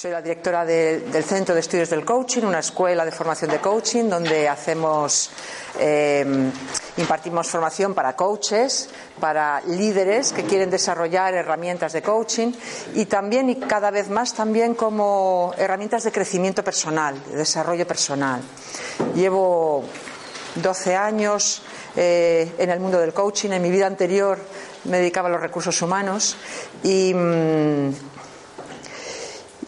Soy la directora de- del Centro de Estudios del Coaching, una escuela de formación de coaching donde hacemos, eh, impartimos formación para coaches, para líderes que quieren desarrollar herramientas de coaching y también y cada vez más también como herramientas de crecimiento personal, de desarrollo personal. Llevo 12 años eh, en el mundo del coaching. En mi vida anterior me dedicaba a los recursos humanos y. mm,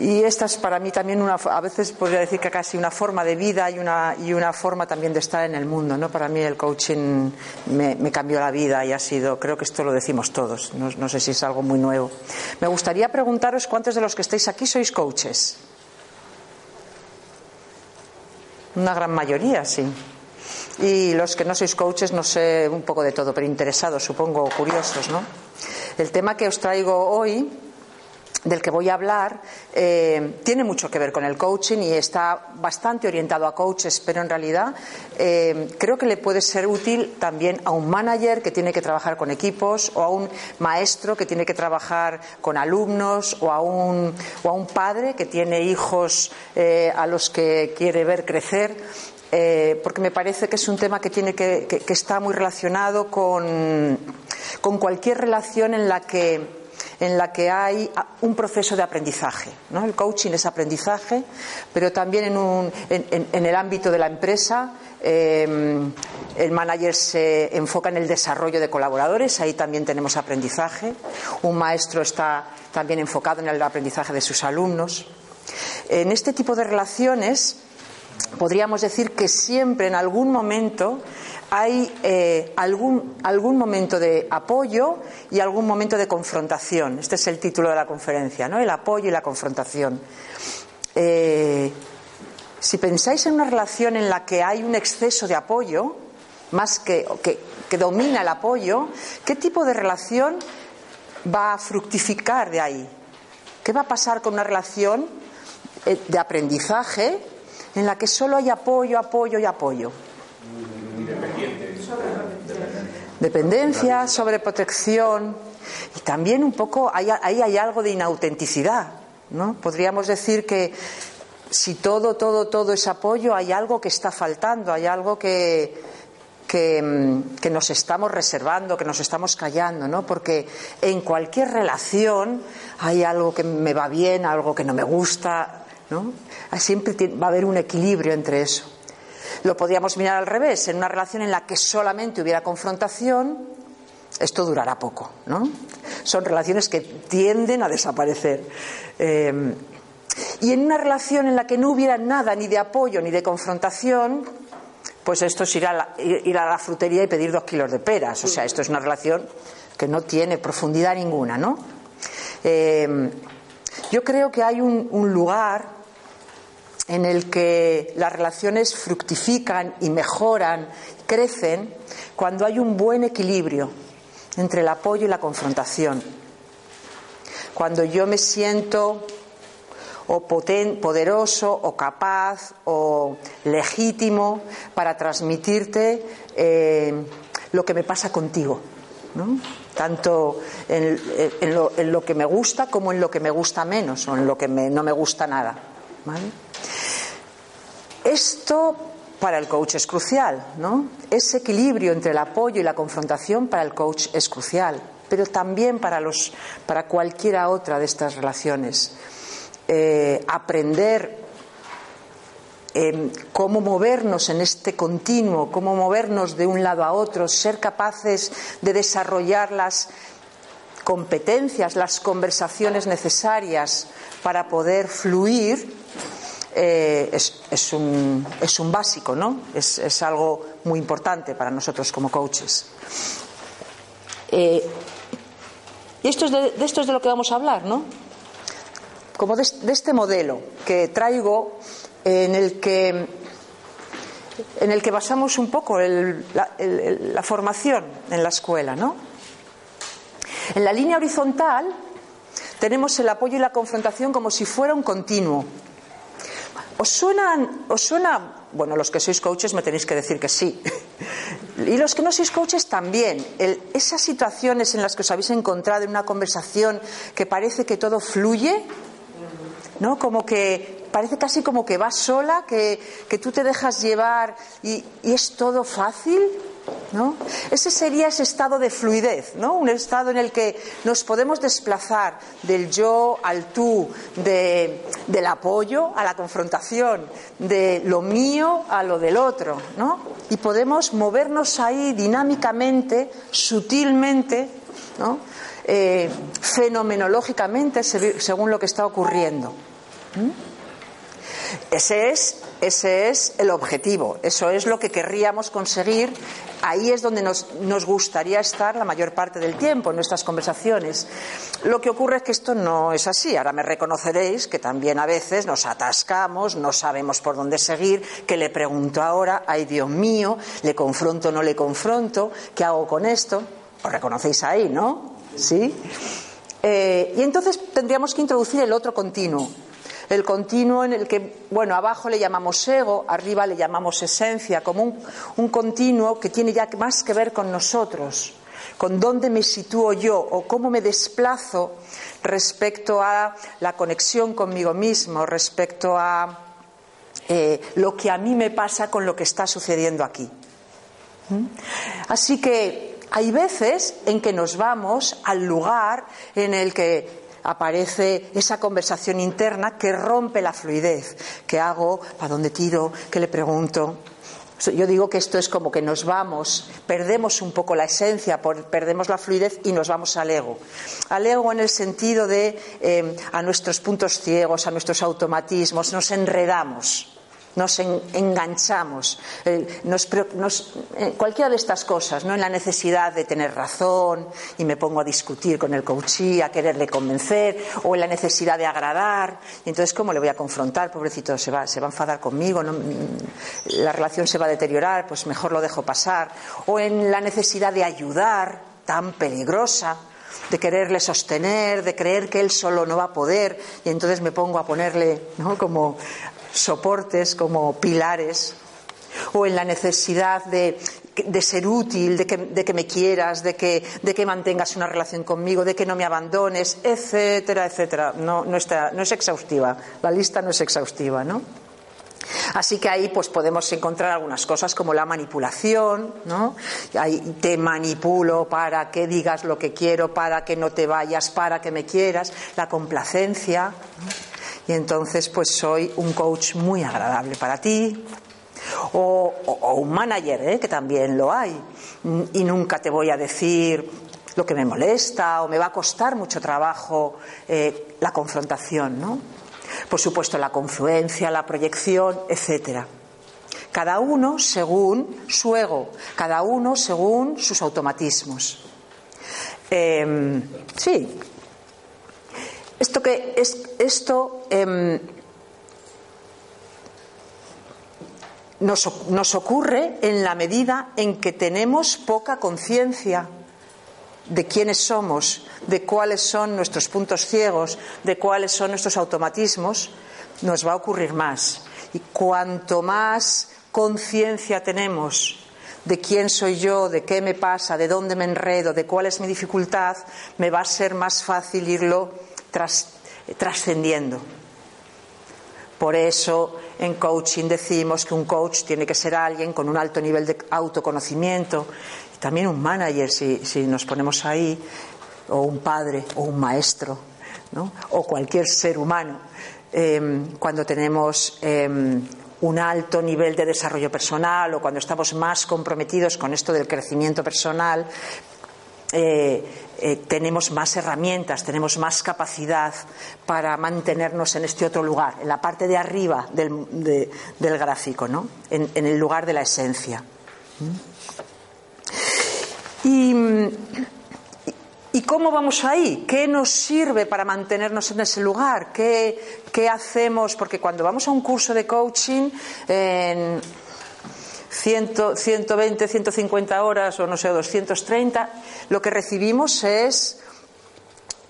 y esta es para mí también una, a veces podría decir que casi una forma de vida y una, y una forma también de estar en el mundo, ¿no? Para mí el coaching me, cambió la vida y ha sido, creo que esto lo decimos todos, no, no sé si es algo muy nuevo. Me gustaría preguntaros cuántos de los que estáis aquí sois coaches. Una gran mayoría, sí. Y los que no sois coaches, no sé, un poco de todo, pero interesados, supongo, curiosos, ¿no? El tema que os traigo hoy del que voy a hablar eh, tiene mucho que ver con el coaching y está bastante orientado a coaches, pero en realidad eh, creo que le puede ser útil también a un manager que tiene que trabajar con equipos o a un maestro que tiene que trabajar con alumnos o a un, o a un padre que tiene hijos eh, a los que quiere ver crecer. porque me parece que es un tema que, tiene que, que- que está muy relacionado con, con cualquier relación en la que en la que hay un proceso de aprendizaje. ¿no? El coaching es aprendizaje, pero también en, el ámbito de la empresa eh, el manager se enfoca en el desarrollo de colaboradores, ahí también tenemos aprendizaje. Un maestro está también enfocado en el aprendizaje de sus alumnos. En este tipo de relaciones podríamos decir que siempre en algún momento hay eh, algún, algún momento de apoyo y algún momento de confrontación. Este es el título de la conferencia, ¿no? El apoyo y la confrontación. Eh, si pensáis en una relación en la que hay un exceso de apoyo, más que, que, que domina el apoyo, ¿qué tipo de relación va a fructificar de ahí? ¿Qué va a pasar con una relación eh, de aprendizaje en la que solo hay apoyo, apoyo y apoyo? Dependencia, sobreprotección y también un poco ahí hay, algo de inautenticidad, ¿no? Podríamos decir que si todo, todo, todo es apoyo, hay algo que está faltando, hay algo que, que, mm, que nos estamos reservando, que nos estamos callando, ¿no? Porque en cualquier relación hay algo que me va bien, algo que no me gusta, ¿no? Siempre ti- va a haber un equilibrio entre eso. Lo podríamos mirar al revés, en una relación en la que solamente hubiera confrontación, esto durará poco, ¿no? Son relaciones que tienden a desaparecer. Eh, y en una relación en la que no hubiera nada ni de apoyo ni de confrontación, pues esto es ir a, la, ir a la frutería y pedir dos kilos de peras. O sea, esto es una relación que no tiene profundidad ninguna, ¿no? Eh, yo creo que hay un lugar en el que las relaciones fructifican y mejoran, crecen, cuando hay un buen equilibrio entre el apoyo y la confrontación. Cuando yo me siento o poderoso o capaz o legítimo para transmitirte eh, lo que me pasa contigo, tanto en, en lo, que me gusta como en lo que me gusta menos o en lo que no me gusta nada. ¿vale? Esto para el coach es crucial, ¿no? Ese equilibrio entre el apoyo y la confrontación para el coach es crucial, pero también para, los, para cualquiera otra de estas relaciones. Eh, aprender eh, cómo movernos en este continuo, cómo movernos de un lado a otro, ser capaces de desarrollar las competencias, las conversaciones necesarias para poder fluir, eh, es, un, es un básico, ¿no? Es, es algo muy importante para nosotros como coaches. Eh, y esto es de, esto es de lo que vamos a hablar, ¿no? Como de, de este modelo que traigo en el que en el que basamos un poco la, la, formación en la escuela. ¿no? En la línea horizontal tenemos el apoyo y la confrontación como si fuera un continuo. ¿Os suena, os suena, bueno, los que sois coaches me tenéis que decir que sí, y los que no sois coaches también, esas situaciones en las que os habéis encontrado en una conversación que parece que todo fluye, ¿no? Como que parece casi como que vas sola, que, tú te dejas llevar y es todo fácil. ¿No? Ese sería ese estado de fluidez, ¿no? Un estado en el que nos podemos desplazar del yo al tú, del apoyo a la confrontación, de lo mío a lo del otro, ¿no? Y podemos movernos ahí dinámicamente, sutilmente, ¿no? Eh, fenomenológicamente, según lo que está ocurriendo. Ese es, ese es el objetivo, eso es lo que querríamos conseguir. Ahí es donde nos, gustaría estar la mayor parte del tiempo en nuestras conversaciones. Lo que ocurre es que esto no es así. Ahora me reconoceréis que también a veces nos atascamos, no sabemos por dónde seguir, que le pregunto ahora, ay Dios mío, le confronto, no le confronto, ¿qué hago con esto? Os reconocéis ahí, ¿no? ¿Sí? Eh, y entonces tendríamos que introducir el otro continuo, el continuo en el que, bueno, abajo le llamamos ego, arriba le llamamos esencia, como un, continuo que tiene ya más que ver con nosotros, con dónde me sitúo yo o cómo me desplazo respecto a la conexión conmigo mismo, respecto a eh, lo que a mí me pasa con lo que está sucediendo aquí. ¿Mm? Así que hay veces en que nos vamos al lugar en el que aparece esa conversación interna que rompe la fluidez. ¿Qué hago? ¿Para dónde tiro? ¿Qué le pregunto? Yo digo que esto es como que nos vamos, perdemos un poco la esencia, perdemos la fluidez y nos vamos al ego. Al ego en el sentido de eh, a nuestros puntos ciegos, a nuestros automatismos, nos enredamos nos enganchamos, eh, eh, cualquiera de estas cosas, ¿no? en la necesidad de tener razón y me pongo a discutir con el coachí, a quererle convencer, o en la necesidad de agradar, y entonces ¿cómo le voy a confrontar? Pobrecito, se va, se va a enfadar conmigo, la relación se va a deteriorar, pues mejor lo dejo pasar, o en la necesidad de ayudar, tan peligrosa, de quererle sostener, de creer que él solo no va a poder, y entonces me pongo a ponerle ¿no? como soportes, como pilares, o en la necesidad de, ser útil, de que, me quieras, de que, de que, mantengas una relación conmigo, de que no me abandones, etcétera, etcétera. No, no, está, no es exhaustiva, la lista no es exhaustiva, ¿no? Así que ahí pues podemos encontrar algunas cosas como la manipulación, ¿no? Ahí te manipulo para que digas lo que quiero, para que no te vayas, para que me quieras, la complacencia y entonces pues soy un coach muy agradable para ti. O, un manager, ¿eh? que también lo hay. Y nunca te voy a decir lo que me molesta o me va a costar mucho trabajo eh, la confrontación, ¿no? Por supuesto, la confluencia, la proyección, etcétera. Cada uno según su ego, cada uno según sus automatismos. Em, sí, esto que es esto em, nos, nos ocurre en la medida en que tenemos poca conciencia de quiénes somos, de cuáles son nuestros puntos ciegos, de cuáles son nuestros automatismos, nos va a ocurrir más. Y cuanto más conciencia tenemos de quién soy yo, de qué me pasa, de dónde me enredo, de cuál es mi dificultad, me va a ser más fácil irlo trascendiendo. Por eso en coaching decimos que un coach tiene que ser alguien con un alto nivel de autoconocimiento, y también un manager si, nos ponemos ahí, o un padre, o un maestro, o cualquier ser humano. Em, cuando tenemos em, un alto nivel de desarrollo personal o cuando estamos más comprometidos con esto del crecimiento personal, eh, eh, tenemos más herramientas, tenemos más capacidad para mantenernos en este otro lugar, en la parte de arriba del, gráfico, ¿no? en, el lugar de la esencia. Y, ¿Y, cómo vamos ahí? ¿Qué nos sirve para mantenernos en ese lugar? ¿Qué, hacemos? Porque cuando vamos a un curso de coaching, en 100, 120, 150 horas o no sé, 230, lo que recibimos es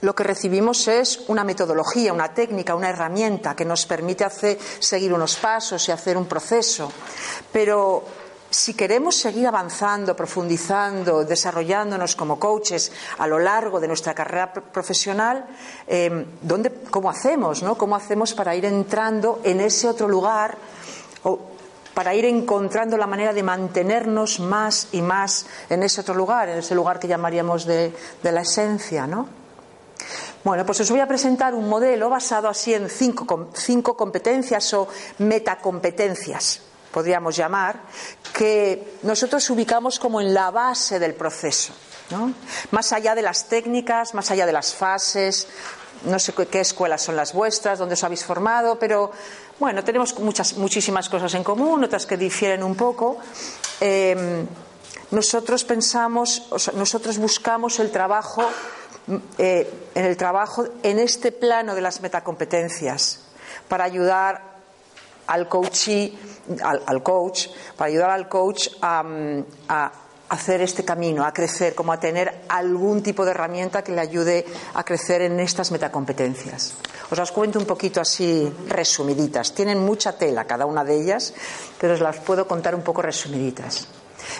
lo que recibimos es una metodología, una técnica, una herramienta que nos permite hacer, seguir unos pasos y hacer un proceso. Pero si queremos seguir avanzando, profundizando, desarrollándonos como coaches a lo largo de nuestra carrera profesional, eh, ¿cómo hacemos? ¿Cómo hacemos para ir entrando en ese otro lugar? Para ir encontrando la manera de mantenernos más y más en ese otro lugar, en ese lugar que llamaríamos de, la esencia, ¿no? Bueno, pues os voy a presentar un modelo basado así en cinco, cinco competencias o metacompetencias podríamos llamar, que nosotros ubicamos como en la base del proceso. ¿no? Más allá de las técnicas, más allá de las fases, no sé qué escuelas son las vuestras, dónde os habéis formado, pero bueno, tenemos muchas, muchísimas cosas en común, otras que difieren un poco. Em, nosotros pensamos, nosotros buscamos el trabajo, eh, en el trabajo en este plano de las metacompetencias para ayudar al coachee, al, coach, para ayudar al coach a, hacer este camino, a crecer, como a tener algún tipo de herramienta que le ayude a crecer en estas metacompetencias. Os las cuento un poquito así resumiditas. Tienen mucha tela cada una de ellas, pero os las puedo contar un poco resumiditas.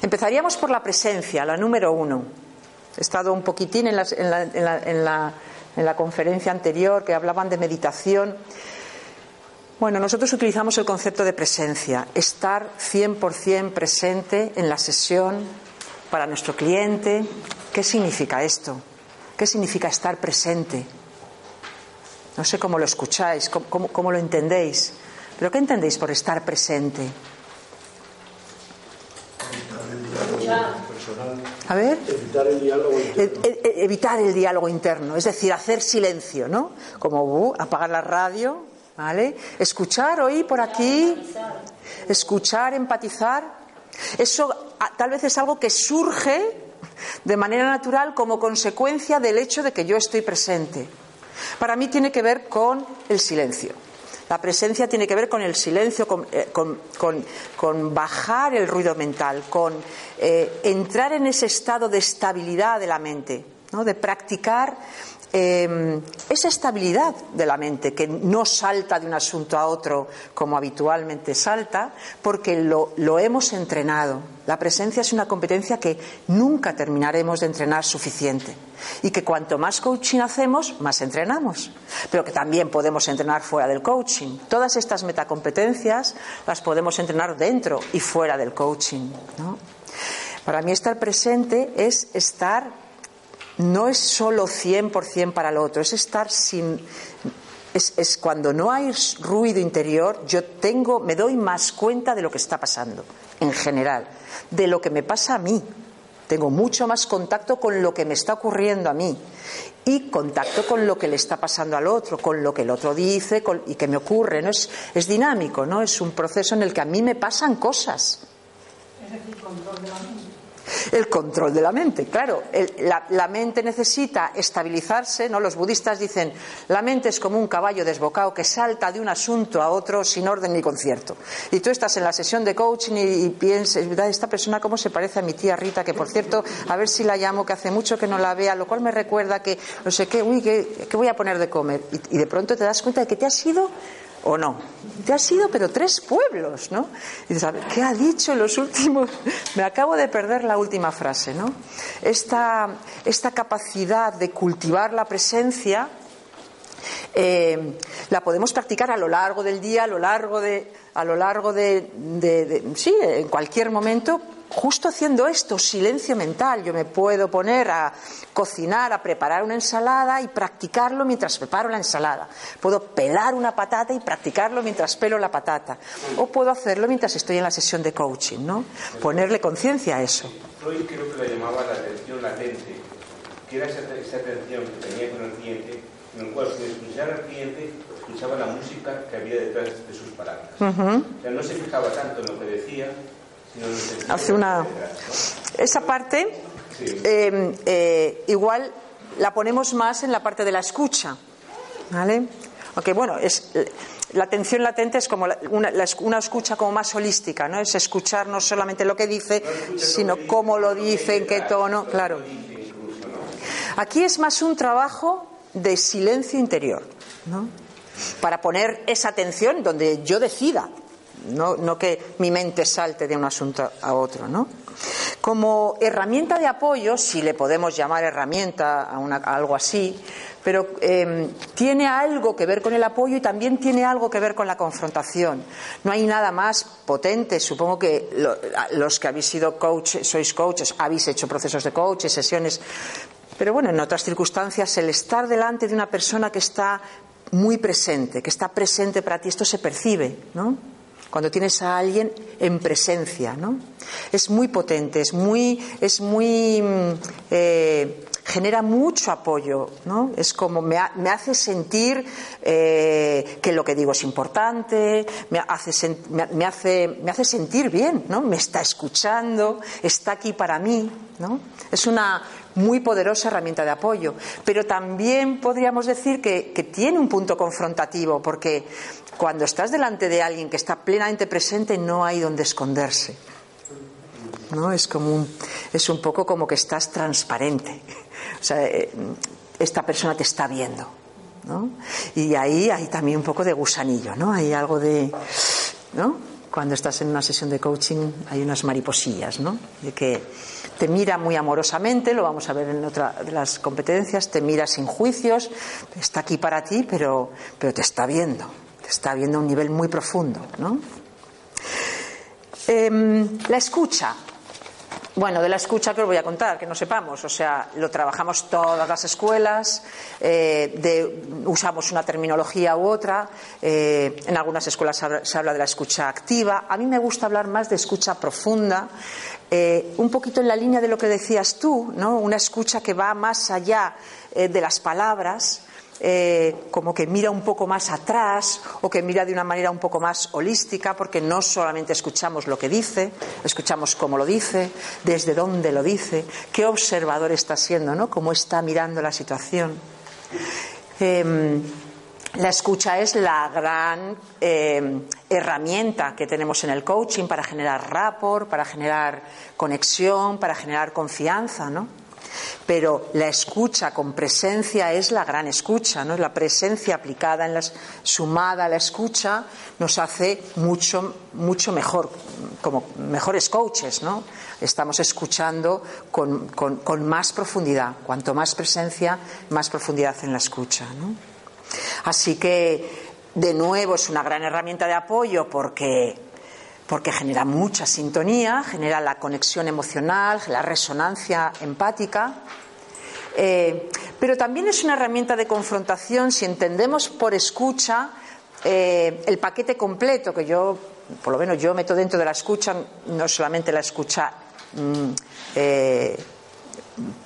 Empezaríamos por la presencia, la número uno. He estado un poquitín en la conferencia anterior que hablaban de meditación. Bueno, nosotros utilizamos el concepto de presencia, estar 100% presente en la sesión para nuestro cliente. ¿Qué significa esto? ¿Qué significa estar presente? No sé cómo lo escucháis, cómo, lo entendéis, pero ¿qué entendéis por estar presente? A ver. Evitar el diálogo interno. E, e, evitar el diálogo interno, es decir, hacer silencio, ¿no? Como uh, apagar la radio, ¿Vale? Escuchar, oír por aquí, escuchar, empatizar. Eso ah, tal vez es algo que surge de manera natural como consecuencia del hecho de que yo estoy presente. Para mí tiene que ver con el silencio. La presencia tiene que ver con el silencio, con, eh, bajar el ruido mental, con eh, entrar en ese estado de estabilidad de la mente, ¿no? de practicar Em, esa estabilidad de la mente que no salta de un asunto a otro como habitualmente salta, porque lo, hemos entrenado. La presencia es una competencia que nunca terminaremos de entrenar suficiente y que cuanto más coaching hacemos, más entrenamos, pero que también podemos entrenar fuera del coaching. Todas estas metacompetencias las podemos entrenar dentro y fuera del coaching. Para mí estar presente es estar no es solo 100% para el otro, es estar sin. Es, cuando no hay ruido interior, yo tengo, me doy más cuenta de lo que está pasando, en general, de lo que me pasa a mí. Tengo mucho más contacto con lo que me está ocurriendo a mí y contacto con lo que le está pasando al otro, con lo que el otro dice y que me ocurre. ¿no? Es, es dinámico, ¿no? Es un proceso en el que a mí me pasan cosas. Es decir, control de la el control de la mente, claro. la, mente necesita estabilizarse, ¿no? Los budistas dicen, la mente es como un caballo desbocado que salta de un asunto a otro sin orden ni concierto. Y tú estás en la sesión de coaching y, piensas, esta persona cómo se parece a mi tía Rita, que por cierto, a ver si la llamo, que hace mucho que no la vea, lo cual me recuerda que, no sé qué, uy, ¿qué, voy a poner de comer? Y, y de pronto te das cuenta de que te has ido o no. Te has ido, pero tres pueblos, ¿no? ¿qué ha dicho en los últimos? Me acabo de perder la última frase, ¿no? Esta, esta capacidad de cultivar la presencia eh, la podemos practicar a lo largo del día, a lo largo de, a lo largo de sí, en cualquier momento, justo haciendo esto, silencio mental. Yo me puedo poner a cocinar, a preparar una ensalada y practicarlo mientras preparo la ensalada. Puedo pelar una patata y practicarlo mientras pelo la patata. O puedo hacerlo mientras estoy en la sesión de coaching, ¿no? Ponerle conciencia a eso. Freud creo que le llamaba la atención latente, que era esa, atención que tenía con el cliente, en el cual sin escuchar al cliente escuchaba la música que había detrás de sus palabras. O sea, no se fijaba tanto en lo que decía, hace una. Esa parte, eh, eh, igual la ponemos más en la parte de la escucha. ¿Vale? Aunque bueno, es, la atención latente es como una, una, escucha como más holística, ¿no? Es escuchar no solamente lo que dice, sino cómo lo dice, en qué tono, claro. Aquí es más un trabajo de silencio interior, ¿no? Para poner esa atención donde yo decida, no, que mi mente salte de un asunto a otro, ¿no? Como herramienta de apoyo, si le podemos llamar herramienta a, algo así, pero em, tiene algo que ver con el apoyo y también tiene algo que ver con la confrontación. No hay nada más potente. Supongo que los que habéis sido coaches, sois coaches, habéis hecho procesos de coaches, sesiones. Pero bueno, en otras circunstancias, el estar delante de una persona que está muy presente, que está presente para ti, esto se percibe, ¿no? Cuando tienes a alguien en presencia, ¿no? Es muy potente, es muy, es muy mm, eh, genera mucho apoyo, ¿no? Es como me, hace sentir eh, que lo que digo es importante, me hace, me, hace, me hace sentir bien, ¿no? Me está escuchando, está aquí para mí, ¿no? Es una muy poderosa herramienta de apoyo, pero también podríamos decir que, tiene un punto confrontativo, porque cuando estás delante de alguien que está plenamente presente no hay donde esconderse. ¿no? Es como un, es un poco como que estás transparente. O sea, eh, esta persona te está viendo. ¿no? Y ahí hay también un poco de gusanillo, ¿no? Hay algo de. ¿no? Cuando estás en una sesión de coaching hay unas mariposillas, ¿no? De que te mira muy amorosamente, lo vamos a ver en otra de las competencias, te mira sin juicios, está aquí para ti, pero, pero te está viendo, te está viendo a un nivel muy profundo, ¿no? Em, la escucha. Bueno, de la escucha que os voy a contar, que no sepamos. O sea, lo trabajamos todas las escuelas, eh, usamos una terminología u otra. Eh, en algunas escuelas se habla de la escucha activa. A mí me gusta hablar más de escucha profunda, eh, un poquito en la línea de lo que decías tú, ¿no? Una escucha que va más allá de las palabras. Eh, como que mira un poco más atrás o que mira de una manera un poco más holística, porque no solamente escuchamos lo que dice, escuchamos cómo lo dice, desde dónde lo dice, qué observador está siendo, ¿no? Cómo está mirando la situación. Em, la escucha es la gran em, herramienta que tenemos en el coaching para generar rapport, para generar conexión, para generar confianza, ¿no? Pero la escucha con presencia es la gran escucha, ¿no? La presencia aplicada en las, sumada a la escucha nos hace mucho, mucho mejor, como mejores coaches, ¿no? Estamos escuchando con, más profundidad. Cuanto más presencia, más profundidad en la escucha. Así que, de nuevo, es una gran herramienta de apoyo porque porque genera mucha sintonía, genera la conexión emocional, la resonancia empática. Eh, pero también es una herramienta de confrontación si entendemos por escucha eh, el paquete completo que yo, por lo menos yo meto dentro de la escucha, no solamente la escucha, mm, eh,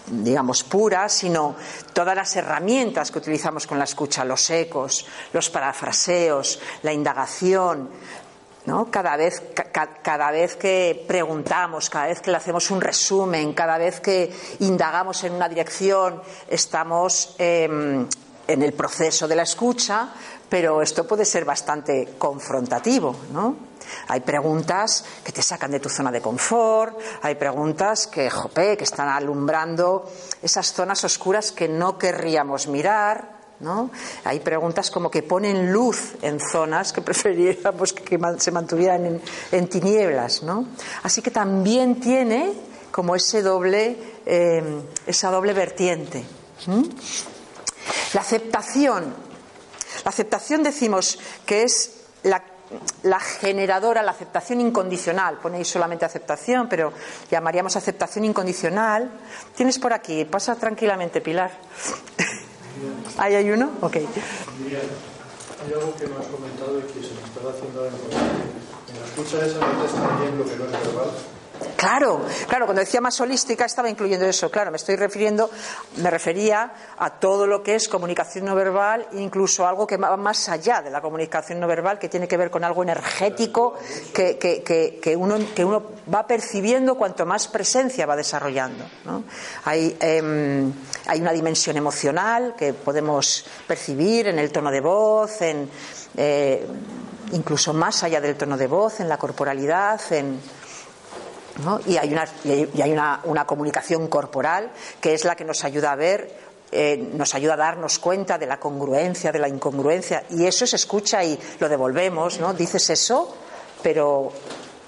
digamos, pura, sino todas las herramientas que utilizamos con la escucha, los ecos, los parafraseos, la indagación, cada, vez, cada vez que preguntamos, cada vez que le hacemos un resumen, cada vez que indagamos en una dirección, estamos em, en el proceso de la escucha, pero esto puede ser bastante confrontativo. Hay preguntas que te sacan de tu zona de confort, hay preguntas que, que están alumbrando esas zonas oscuras que no querríamos mirar, hay preguntas como que ponen luz en zonas que preferiríamos que se mantuvieran en, tinieblas, Así que también tiene como ese doble, em, esa doble vertiente. La aceptación. La aceptación decimos que es la, la, generadora, la aceptación incondicional. Ponéis solamente aceptación, pero llamaríamos aceptación incondicional. Tienes por aquí, pasa tranquilamente, Pilar. ¿Ahí hay uno? Ok. hay algo que no has comentado y que se me está haciendo en la escucha esa no está bien lo que no es verbal, Claro, claro, cuando decía más holística estaba incluyendo eso, claro, me estoy refiriendo, me refería a todo lo que es comunicación no verbal, incluso algo que va más allá de la comunicación no verbal, que tiene que ver con algo energético que, que, uno, que uno va percibiendo cuanto más presencia va desarrollando. Hay, em, hay una dimensión emocional que podemos percibir en el tono de voz, en, eh, incluso más allá del tono de voz, en la corporalidad, en y hay, una, y hay una, comunicación corporal que es la que nos ayuda a ver, eh, nos ayuda a darnos cuenta de la congruencia, de la incongruencia. Y eso se escucha y lo devolvemos, ¿no? Dices eso, pero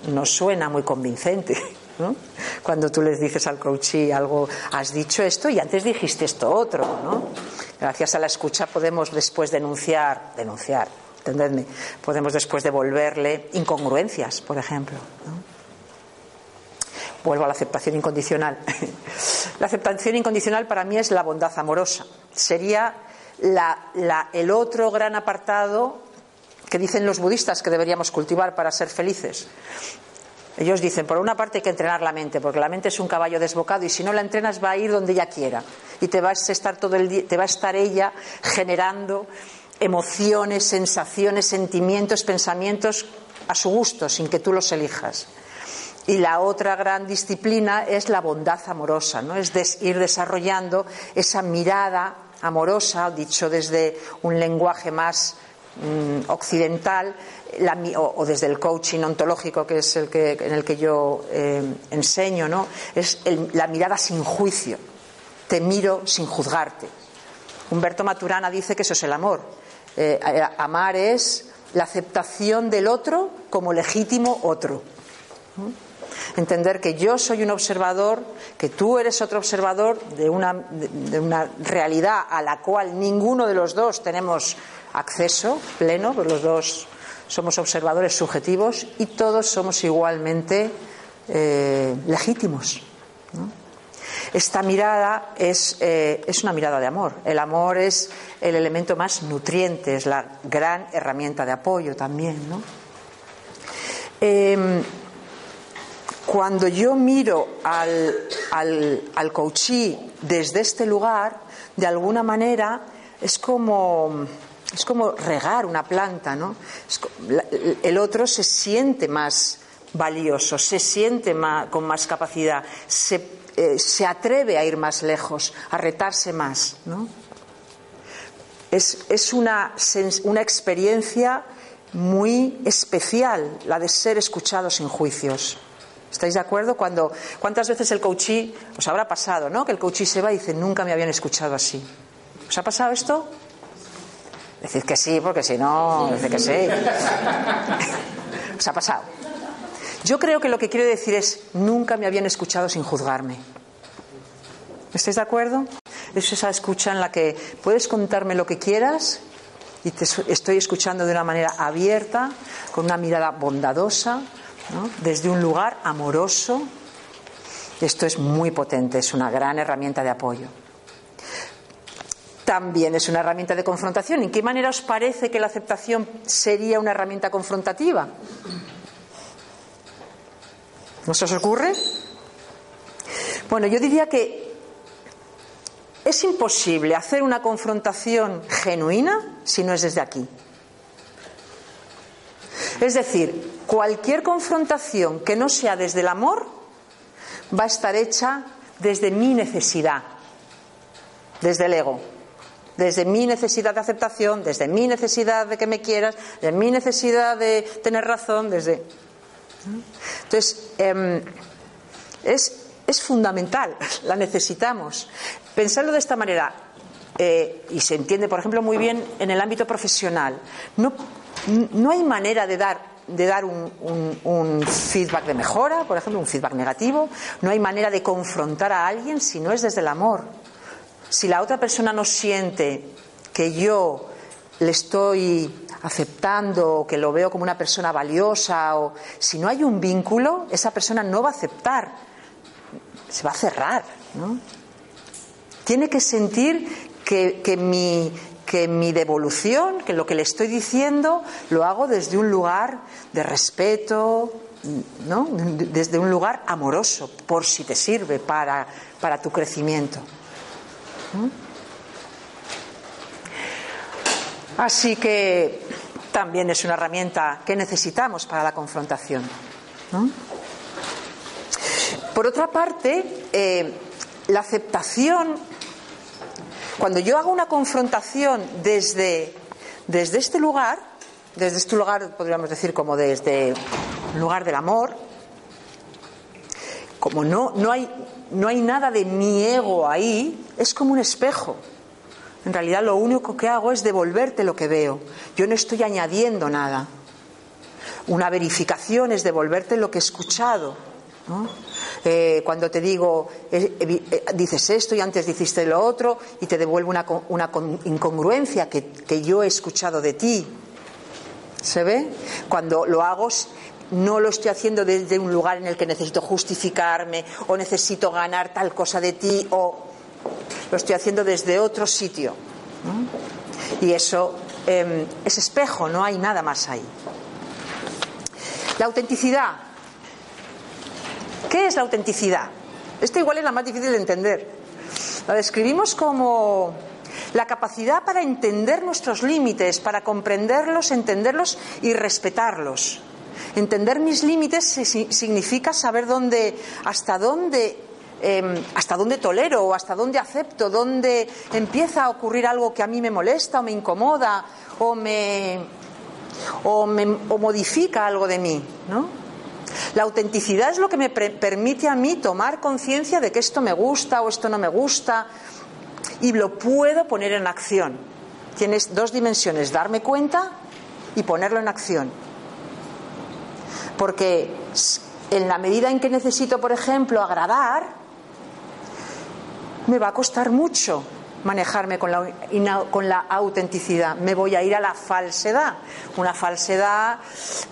no suena muy convincente. Cuando tú les dices al coachí algo, has dicho esto y antes dijiste esto otro, ¿no? Gracias a la escucha podemos después denunciar, denunciar, entendedme, podemos después devolverle incongruencias, por ejemplo. Vuelvo a la aceptación incondicional. la aceptación incondicional para mí es la bondad amorosa. Sería el otro gran apartado que dicen los budistas que deberíamos cultivar para ser felices. Ellos dicen, por una parte hay que entrenar la mente, porque la mente es un caballo desbocado y si no la entrenas va a ir donde ella quiera y te va a estar todo el día, te va a estar ella generando emociones, sensaciones, sentimientos, pensamientos a su gusto, sin que tú los elijas. Y la otra gran disciplina es la bondad amorosa, ¿no? es ir desarrollando esa mirada amorosa, dicho desde un lenguaje más mm, occidental o, desde el coaching ontológico, que es el que, en el que yo eh, enseño, ¿no? es la mirada sin juicio. Te miro sin juzgarte. Humberto Maturana dice que eso es el amor. Eh, amar es la aceptación del otro como legítimo otro entender que yo soy un observador, que tú eres otro observador de una, de, una realidad a la cual ninguno de los dos tenemos acceso pleno, porque los dos somos observadores subjetivos y todos somos igualmente eh, legítimos. Esta mirada es, eh, es, una mirada de amor. El amor es el elemento más nutriente, es la gran herramienta de apoyo también. Em, cuando yo miro al, al, coachí desde este lugar, de alguna manera es como, es como regar una planta, ¿no? el otro se siente más valioso, se siente con más capacidad, eh, se, atreve a ir más lejos, a retarse más, ¿no? Es, una, experiencia muy especial la de ser escuchado sin juicios. ¿Estáis de acuerdo? ¿Cuántas veces el coachí, os habrá pasado, ¿no? Que el coachí se va y dice, nunca me habían escuchado así. ¿Os ha pasado esto? Decid que sí, porque si no, decid que sí. ¿Os ha pasado? Yo creo que lo que quiero decir es, nunca me habían escuchado sin juzgarme. ¿Estáis de acuerdo? Es esa escucha en la que puedes contarme lo que quieras y te estoy escuchando de una manera abierta, con una mirada bondadosa, desde un lugar amoroso. Esto es muy potente, es una gran herramienta de apoyo. También es una herramienta de confrontación. ¿En qué manera os parece que la aceptación sería una herramienta confrontativa? ¿No se os ocurre? Bueno, yo diría que es imposible hacer una confrontación genuina si no es desde aquí. Es decir, cualquier confrontación que no sea desde el amor va a estar hecha desde mi necesidad, desde el ego, desde mi necesidad de aceptación, desde mi necesidad de que me quieras, desde mi necesidad de tener razón, desde. Entonces, em, es, fundamental, la necesitamos. Pensarlo de esta manera, eh, y se entiende, por ejemplo, muy bien en el ámbito profesional. No no hay manera de dar, de dar un, feedback de mejora, por ejemplo, un feedback negativo. No hay manera de confrontar a alguien si no es desde el amor. Si la otra persona no siente que yo le estoy aceptando o que lo veo como una persona valiosa o si no hay un vínculo, esa persona no va a aceptar, se va a cerrar, ¿no? Tiene que sentir que, que mi, que mi devolución, que lo que le estoy diciendo, lo hago desde un lugar de respeto, ¿no? desde un lugar amoroso, por si te sirve para, para tu crecimiento. Así que también es una herramienta que necesitamos para la confrontación. Por otra parte, eh, la aceptación, cuando yo hago una confrontación desde, desde este lugar, desde este lugar podríamos decir como desde el lugar del amor, como no, no, hay, no hay nada de mi ego ahí, es como un espejo. En realidad lo único que hago es devolverte lo que veo. Yo no estoy añadiendo nada. Una verificación es devolverte lo que he escuchado. Eh, cuando te digo, eh, eh, dices esto y antes dijiste lo otro y te devuelvo una, incongruencia que, que yo he escuchado de ti. ¿Se ve? Cuando lo hago, no lo estoy haciendo desde un lugar en el que necesito justificarme o necesito ganar tal cosa de ti o lo estoy haciendo desde otro sitio. Y eso em, es espejo, no hay nada más ahí. La autenticidad. ¿Qué es la autenticidad? Esta igual es la más difícil de entender. La describimos como la capacidad para entender nuestros límites, para comprenderlos, entenderlos y respetarlos. Entender mis límites significa saber dónde, hasta dónde Em, hasta dónde tolero o hasta dónde acepto, dónde empieza a ocurrir algo que a mí me molesta o me incomoda o me, o, me, o modifica algo de mí. ¿no? La autenticidad es lo que me permite a mí tomar conciencia de que esto me gusta o esto no me gusta y lo puedo poner en acción. Tienes dos dimensiones, darme cuenta y ponerlo en acción. Porque en la medida en que necesito, por ejemplo, agradar, me va a costar mucho manejarme con la, con la autenticidad. Me voy a ir a la falsedad. Una falsedad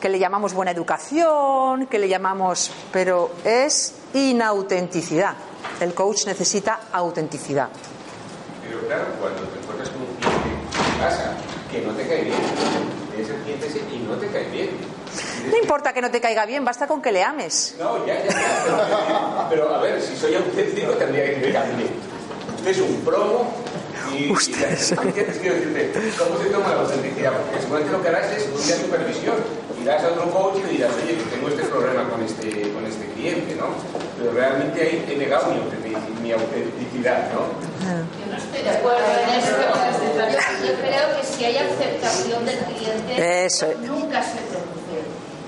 que le llamamos buena educación, que le llamamos. pero es inautenticidad. El coach necesita autenticidad. Pero claro, cuando te encuentras con un cliente pasa que no te cae bien, es el cliente y no te cae bien. No importa que no te caiga bien, basta con que le ames. No, ya, ya. Pero, a ver, si soy auténtico tendría que caer bien. Usted es un promo y, Usted y quiero decirte, ¿cómo se toma la autenticidad? Porque seguramente lo que harás es un día de supervisión. Irás a otro coach y dirás, oye, que tengo este problema con este, con este cliente, ¿no? Pero realmente ahí he negado mi, mi autenticidad, ¿no? Yo no estoy de acuerdo en eso. Yo, creo que si hay aceptación del cliente, Eso. nunca se produce.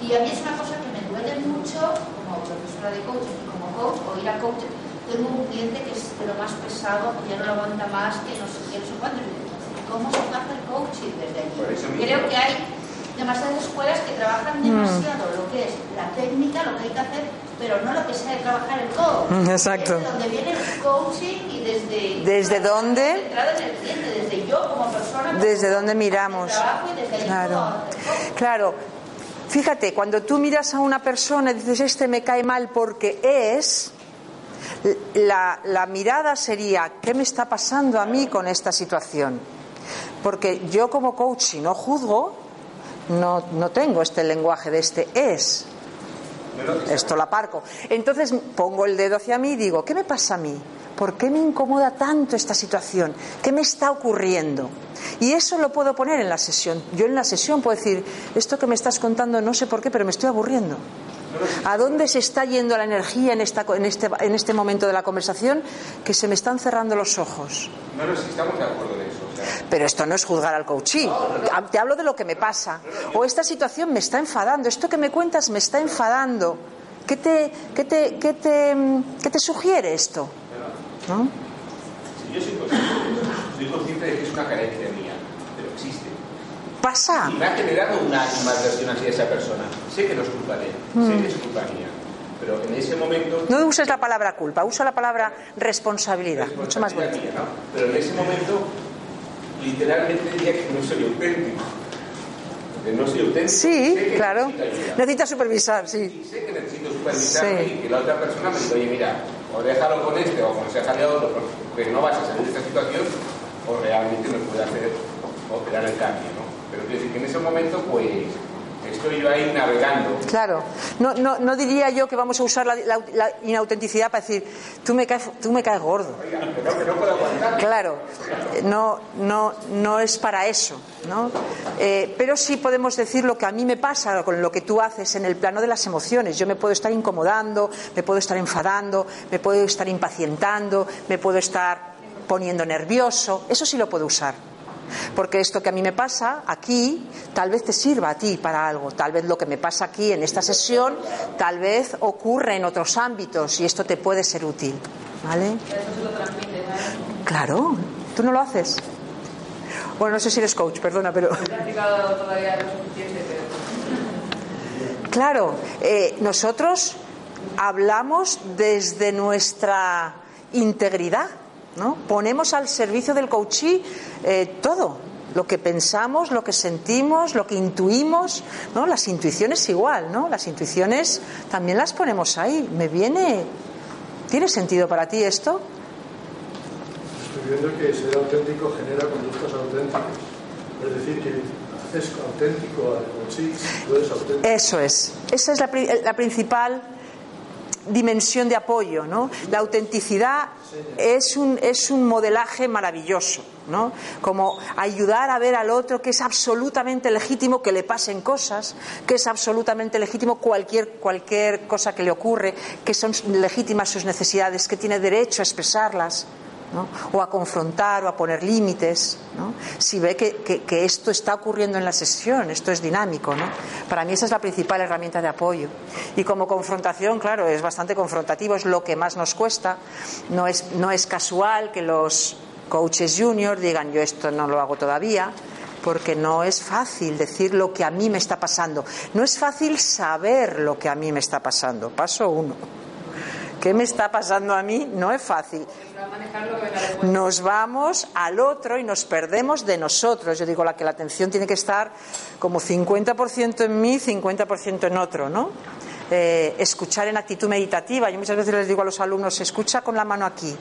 Y a mí es una cosa que me duele mucho como profesora de coaching y como coach, o ir a coach tengo un cliente que es de lo más pesado, ya no lo aguanta más, que no sé qué, no sé cuándo. ¿Cómo se hace el coaching desde allí? Creo que hay demasiadas escuelas que trabajan mm. demasiado lo que es la técnica, lo que hay que hacer, pero no lo que sea de trabajar el coach. Mm, exacto. Desde donde viene el coaching y desde... ¿Desde dónde? En el cliente, desde yo como persona. desde dónde miramos. claro. Claro. Fíjate, cuando tú miras a una persona y dices, este me cae mal porque es, la, mirada sería, ¿qué me está pasando a mí con esta situación? Porque yo como coach, si no juzgo, no, no tengo este lenguaje de este es. Esto la parco. Entonces pongo el dedo hacia mí y digo, ¿qué me pasa a mí? ¿Por qué me incomoda tanto esta situación? ¿Qué me está ocurriendo? Y eso lo puedo poner en la sesión. Yo en la sesión puedo decir, esto que me estás contando no sé por qué, pero me estoy aburriendo. ¿A dónde se está yendo la energía en, esta, en, este, en este momento de la conversación que se me están cerrando los ojos? No, no, si estamos de acuerdo en eso. Pero esto no es juzgar al coachí. Te hablo de lo que me pasa. O esta situación me está enfadando. Esto que me cuentas me está enfadando. ¿Qué te, qué te, qué te, qué te sugiere esto? ¿No? Yo soy consciente, soy consciente de que es una carencia pasa. Y me ha generado una animadversión hacia esa persona. Sé que no es culpa de él, sé mm. que es culpa mía. Pero en ese momento. No uses la palabra culpa, usa la palabra responsabilidad, mucho más bonito. ¿no? Pero en ese momento, literalmente diría que no soy auténtico. no soy auténtico. Sí, claro. Necesitas supervisar, sí. sí. Sé que necesito supervisar y que la otra persona me diga, oye, mira, o déjalo con este o aconsejale a otro, porque no vas a salir de esta situación, o realmente me puede hacer operar el cambio, Pero decir que en ese momento, pues, estoy yo ahí navegando. Claro, no, no, no diría yo que vamos a usar la, la- la inautenticidad para decir, tú me caes, tú me caes gordo. Oiga, que no, que no puedo aguantar. Claro, no, no, no es para eso, ¿no? Eh, pero sí podemos decir lo que a mí me pasa con lo que tú haces en el plano de las emociones. Yo me puedo estar incomodando, me puedo estar enfadando, me puedo estar impacientando, me puedo estar poniendo nervioso. Eso sí lo puedo usar. Porque esto que a mí me pasa aquí, tal vez te sirva a ti para algo. Tal vez lo que me pasa aquí en esta sesión, tal vez ocurre en otros ámbitos y esto te puede ser útil. ¿Vale? Claro, tú no lo haces. Bueno, no sé si eres coach, perdona, pero. Claro, eh, nosotros hablamos desde nuestra integridad, ¿no? Ponemos al servicio del coachí eh, todo, lo que pensamos, lo que sentimos, lo que intuimos, ¿no? Las intuiciones igual, ¿no? Las intuiciones también las ponemos ahí. Me viene, ¿tiene sentido para ti esto? Estoy viendo que ser auténtico genera conductas auténticas. Es decir, que haces auténtico al coachí, tú eres auténtico. Eso es. Esa es la principal dimensión de apoyo, ¿no? La autenticidad es un, es un modelaje maravilloso, ¿no? Como ayudar a ver al otro que es absolutamente legítimo que le pasen cosas, que es absolutamente legítimo cualquier, cualquier cosa que le ocurre, que son legítimas sus necesidades, que tiene derecho a expresarlas. ¿No? o a confrontar o a poner límites, ¿no? si ve que, esto está ocurriendo en la sesión, esto es dinámico. ¿no? Para mí esa es la principal herramienta de apoyo. Y como confrontación, claro, es bastante confrontativo, es lo que más nos cuesta. No es, no es casual que los coaches junior digan yo esto no lo hago todavía, porque no es fácil decir lo que a mí me está pasando. No es fácil saber lo que a mí me está pasando. Paso uno. ¿Qué me está pasando a mí? No es fácil. Nos vamos al otro y nos perdemos de nosotros. Yo digo la que la atención tiene que estar como 50% en mí, 50% en otro, ¿no? Eh, escuchar en actitud meditativa. Yo muchas veces les digo a los alumnos, escucha con la mano aquí,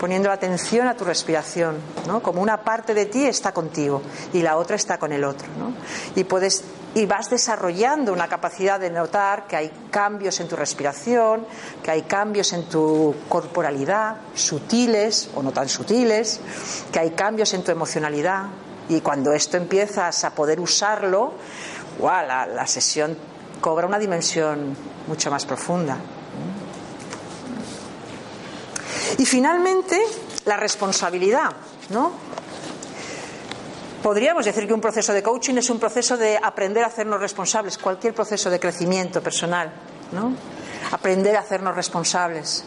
poniendo la atención a tu respiración, ¿no? Como una parte de ti está contigo y la otra está con el otro, ¿no? Y puedes y vas desarrollando una capacidad de notar que hay cambios en tu respiración, que hay cambios en tu corporalidad, sutiles o no tan sutiles, que hay cambios en tu emocionalidad y cuando esto empiezas a poder usarlo, la, la sesión cobra una dimensión mucho más profunda. Y finalmente, la responsabilidad, ¿no? Podríamos decir que un proceso de coaching es un proceso de aprender a hacernos responsables, cualquier proceso de crecimiento personal, ¿no? Aprender a hacernos responsables,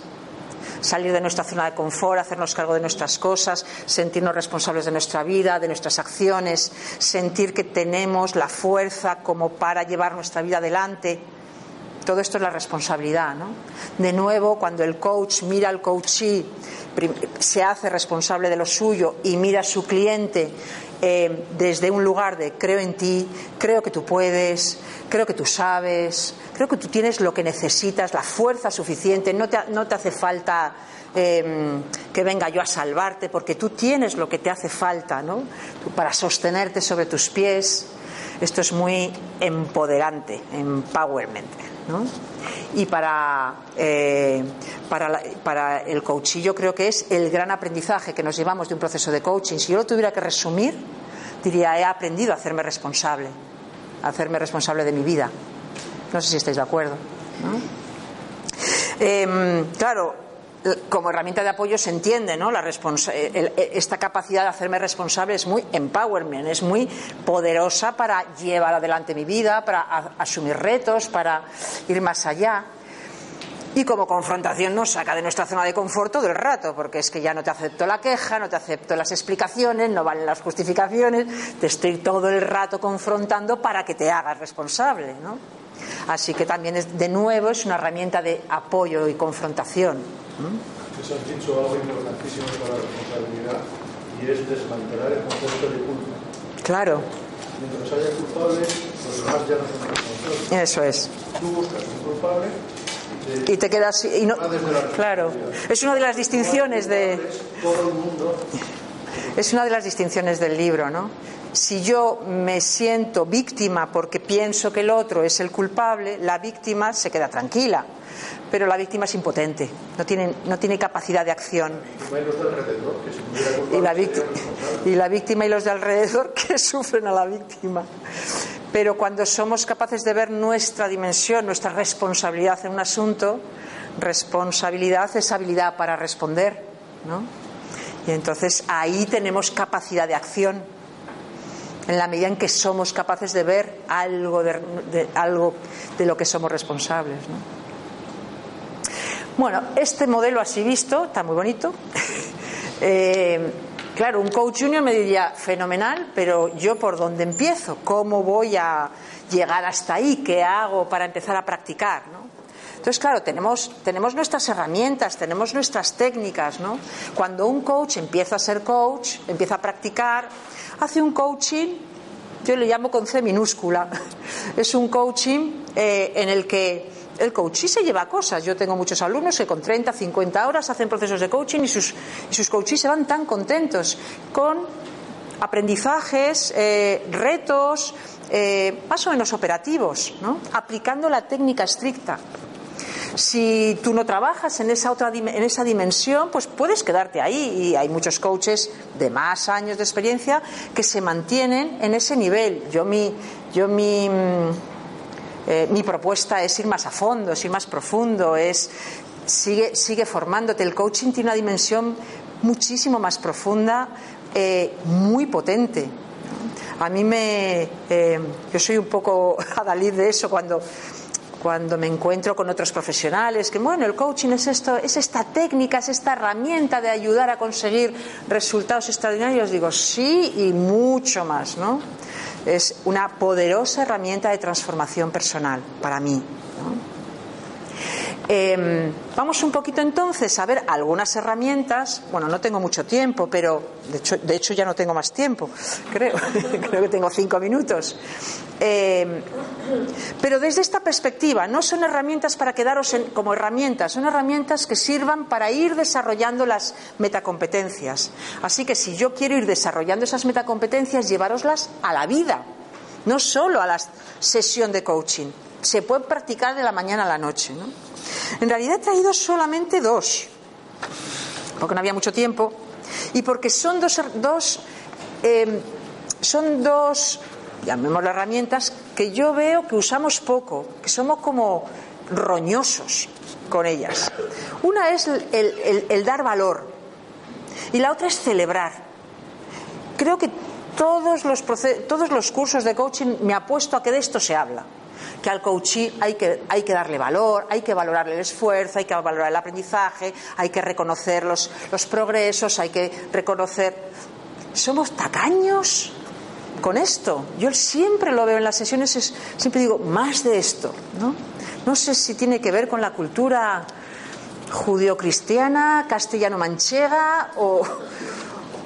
salir de nuestra zona de confort, hacernos cargo de nuestras cosas, sentirnos responsables de nuestra vida, de nuestras acciones, sentir que tenemos la fuerza como para llevar nuestra vida adelante. Todo esto es la responsabilidad, ¿no? De nuevo, cuando el coach mira al coachee, se hace responsable de lo suyo y mira a su cliente eh, desde un lugar de creo en ti, creo que tú puedes, creo que tú sabes, creo que tú tienes lo que necesitas, la fuerza suficiente, no te, no te hace falta eh, que venga yo a salvarte, porque tú tienes lo que te hace falta, ¿no? Para sostenerte sobre tus pies. Esto es muy empoderante, empowerment. Y para, eh, para, la- para el coaching yo creo que es el gran aprendizaje que nos llevamos de un proceso de coaching. Si yo lo tuviera que resumir, diría, he aprendido a hacerme responsable, a hacerme responsable de mi vida. No sé si estáis de acuerdo. Em, claro, como herramienta de apoyo se entiende, ¿no? La el- el- esta capacidad de hacerme responsable es muy empowerment, es muy poderosa para llevar adelante mi vida, para asumir retos, para ir más allá. Y como confrontación nos saca de nuestra zona de confort todo el rato, porque es que ya no te acepto la queja, no te acepto las explicaciones, no valen las justificaciones, te estoy todo el rato confrontando para que te hagas responsable, ¿no? Así que también es, de nuevo es una herramienta de apoyo y confrontación. Antes has dicho algo importantísimo para la responsabilidad y es desmantelar el concepto de culpa. Claro, Mientras haya culpables, los demás ya no son responsables. eso es. Tú buscas un culpable y te quedas y no, claro, es una de las distinciones de Es una de las distinciones del libro, ¿no? Si yo me siento víctima porque pienso que el otro es el culpable, la víctima se queda tranquila. Pero la víctima es impotente, no tiene, no tiene capacidad de acción. Y la, víctima, y la víctima y los de alrededor que sufren a la víctima. Pero cuando somos capaces de ver nuestra dimensión, nuestra responsabilidad en un asunto, responsabilidad es habilidad para responder, ¿no? Y entonces ahí tenemos capacidad de acción en la medida en que somos capaces de ver algo de, algo de lo que somos responsables. Bueno, este modelo así visto está muy bonito. Eh, claro, un coach junior me diría fenomenal, pero yo por dónde empiezo, cómo voy a llegar hasta ahí, qué hago para empezar a practicar. Entonces, claro, tenemos, tenemos nuestras herramientas, tenemos nuestras técnicas. Cuando un coach empieza a ser coach, empieza a practicar, hace un coaching, yo le llamo con C minúscula, es un coaching eh, en el que el coach sí se lleva cosas. Yo tengo muchos alumnos que con 30, 50 horas hacen procesos de coaching y sus, y sus coaches se van tan contentos con aprendizajes, eh, retos, eh, más o menos operativos, ¿no? aplicando la técnica estricta. Si tú no trabajas en esa otra en esa dimensión, pues puedes quedarte ahí y hay muchos coaches de más años de experiencia que se mantienen en ese nivel. Yo mi yo mi mm, eh, mi propuesta es ir más a fondo, es ir más profundo, es sigue sigue formándote. El coaching tiene una dimensión muchísimo más profunda, eh, muy potente. A mí me. Eh, yo soy un poco adalid de eso cuando cuando me encuentro con otros profesionales, que bueno, el coaching es esto, es esta técnica, es esta herramienta de ayudar a conseguir resultados extraordinarios, digo sí y mucho más, ¿no? Es una poderosa herramienta de transformación personal para mí. Em, vamos un poquito entonces a ver algunas herramientas. Bueno, no tengo mucho tiempo, pero de hecho, de hecho ya no tengo más tiempo, creo. creo que tengo cinco minutos. Em, pero desde esta perspectiva, no son herramientas para quedaros como herramientas, son herramientas que sirvan para ir desarrollando las metacompetencias. Así que si yo quiero ir desarrollando esas metacompetencias, llevároslas a la vida, no solo a la sesión de coaching. Se puede practicar de la mañana a la noche. ¿no? En realidad he traído solamente dos, porque no había mucho tiempo y porque son dos, dos eh, son dos, llamémoslo herramientas, que yo veo que usamos poco, que somos como roñosos con ellas. Una es el, dar valor y la otra es celebrar. Creo que todos los, todos los cursos de coaching me apuesto a que de esto se habla que al coachee hay que, hay que darle valor, hay que valorar el esfuerzo, hay que valorar el aprendizaje, hay que reconocer los, los progresos, hay que reconocer. Somos tacaños con esto. Yo siempre lo veo en las sesiones, siempre digo, más de esto. ¿no? no sé si tiene que ver con la cultura judio-cristiana, castellano-manchega o,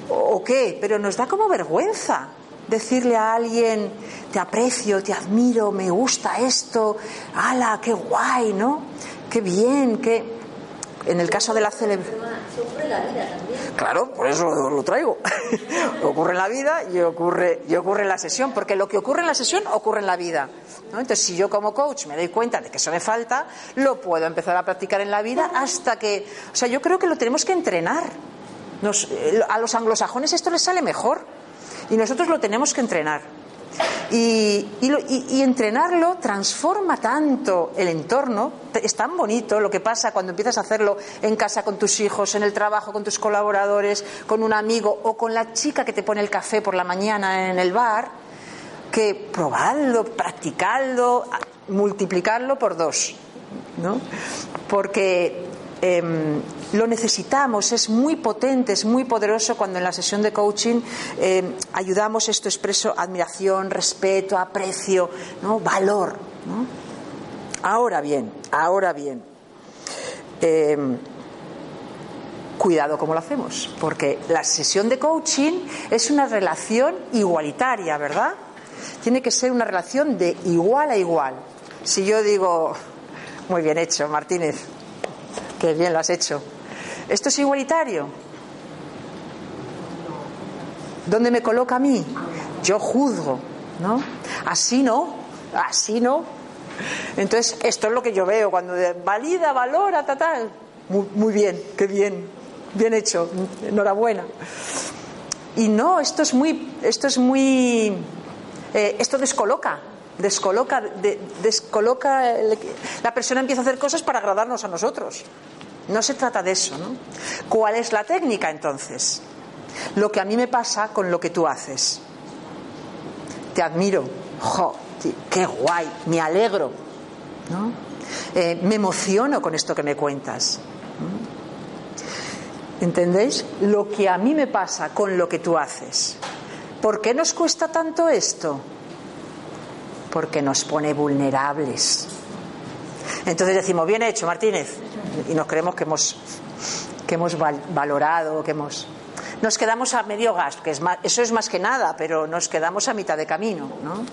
o qué, pero nos da como vergüenza decirle a alguien, te aprecio, te admiro, me gusta esto, ala, qué guay, ¿no? Qué bien, qué... En el caso de la celebración... Claro, por eso lo, traigo. ocurre en la vida y ocurre, y ocurre en la sesión, porque lo que ocurre en la sesión ocurre en la vida. ¿no? Entonces, si yo como coach me doy cuenta de que eso me falta, lo puedo empezar a practicar en la vida hasta que... O sea, yo creo que lo tenemos que entrenar. Eh, a los anglosajones esto les sale mejor y nosotros lo tenemos que entrenar. Y, entrenarlo transforma tanto el entorno, es tan bonito lo que pasa cuando empiezas a hacerlo en casa con tus hijos, en el trabajo con tus colaboradores, con un amigo o con la chica que te pone el café por la mañana en el bar, que probadlo, practicadlo, multiplicarlo por dos, ¿no? Porque Em, lo necesitamos, es muy potente, es muy poderoso cuando en la sesión de coaching em, ayudamos esto expreso admiración, respeto, aprecio, ¿no? valor. Ahora bien, ahora bien, em, cuidado cómo lo hacemos, porque la sesión de coaching es una relación igualitaria, ¿verdad? Tiene que ser una relación de igual a igual. Si yo digo, muy bien hecho, Martínez, Qué bien lo has hecho. ¿Esto es igualitario? ¿Dónde me coloca a mí? yo juzgo, ¿no? Así no, así no. Entonces, esto es lo que yo veo cuando valida, valora, tal, tal. Muy, muy bien, qué bien, bien hecho, enhorabuena. Y no, esto es muy, esto es muy, eh, esto descoloca, descoloca, de- descoloca, la persona empieza a hacer cosas para agradarnos a nosotros. No se trata de eso, ¿no? ¿Cuál es la técnica entonces? Lo que a mí me pasa con lo que tú haces. Te admiro, jo, qué guay, me alegro, ¿no? Eh, me emociono con esto que me cuentas. ¿Entendéis? Lo que a mí me pasa con lo que tú haces. ¿Por qué nos cuesta tanto esto? Porque nos pone vulnerables. Entonces decimos, bien hecho, Martínez. Y nos creemos que hemos, que hemos val- valorado, que hemos... Nos quedamos a medio gas, que es más- eso es más que nada, pero nos quedamos a mitad de camino. ¿no?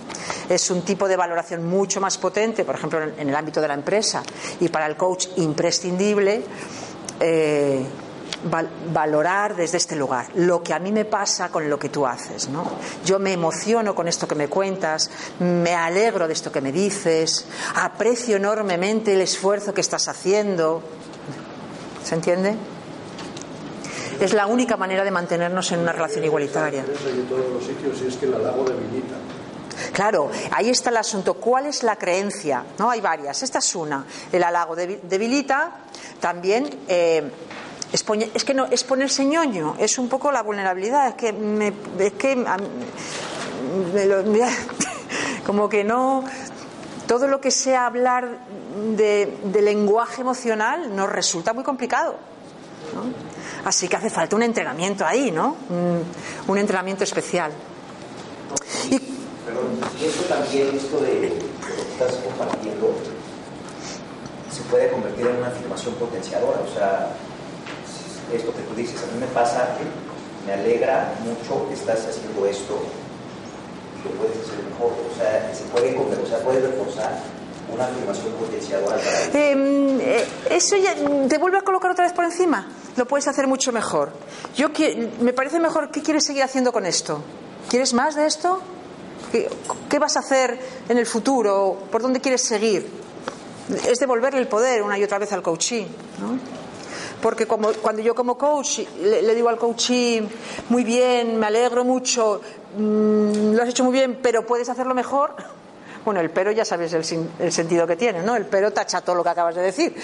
Es un tipo de valoración mucho más potente, por ejemplo, en, el ámbito de la empresa, y para el coach imprescindible eh, val- valorar desde este lugar lo que a mí me pasa con lo que tú haces. ¿no? Yo me emociono con esto que me cuentas, me alegro de esto que me dices, aprecio enormemente el esfuerzo que estás haciendo. ¿Se entiende? Es la única manera de mantenernos en una relación igualitaria. Claro, ahí está el asunto. ¿Cuál es la creencia? No hay varias. Esta es una. El halago debi- debilita. También eh, es, es que no es ponerse ñoño. Es un poco la vulnerabilidad. Es que me, es que como que no todo lo que sea hablar de, de lenguaje emocional nos resulta muy complicado. Así que hace falta un entrenamiento ahí, ¿no? Un, un entrenamiento especial. Y Perdón, eso también, esto de lo que estás compartiendo, se puede convertir en una afirmación potenciadora. O sea, esto que tú dices, a mí me pasa que me alegra mucho que estás haciendo esto y lo puedes hacer mejor. O sea, se puede, o sea, puede reforzar una afirmación potenciadora para ti. Eh, eso ya te vuelve a colocar otra vez por encima. Lo puedes hacer mucho mejor. Yo qui- me parece mejor. ¿Qué quieres seguir haciendo con esto? ¿Quieres más de esto? ¿Qué, qué vas a hacer en el futuro? ¿Por dónde quieres seguir? Es devolverle el poder una y otra vez al coaching, ¿no? Porque como, cuando yo como coach le, digo al coachee, muy bien, me alegro mucho, mm, lo has hecho muy bien, pero puedes hacerlo mejor. Bueno, el pero ya sabes el, el sentido que tiene, ¿no? El pero tacha todo lo que acabas de decir.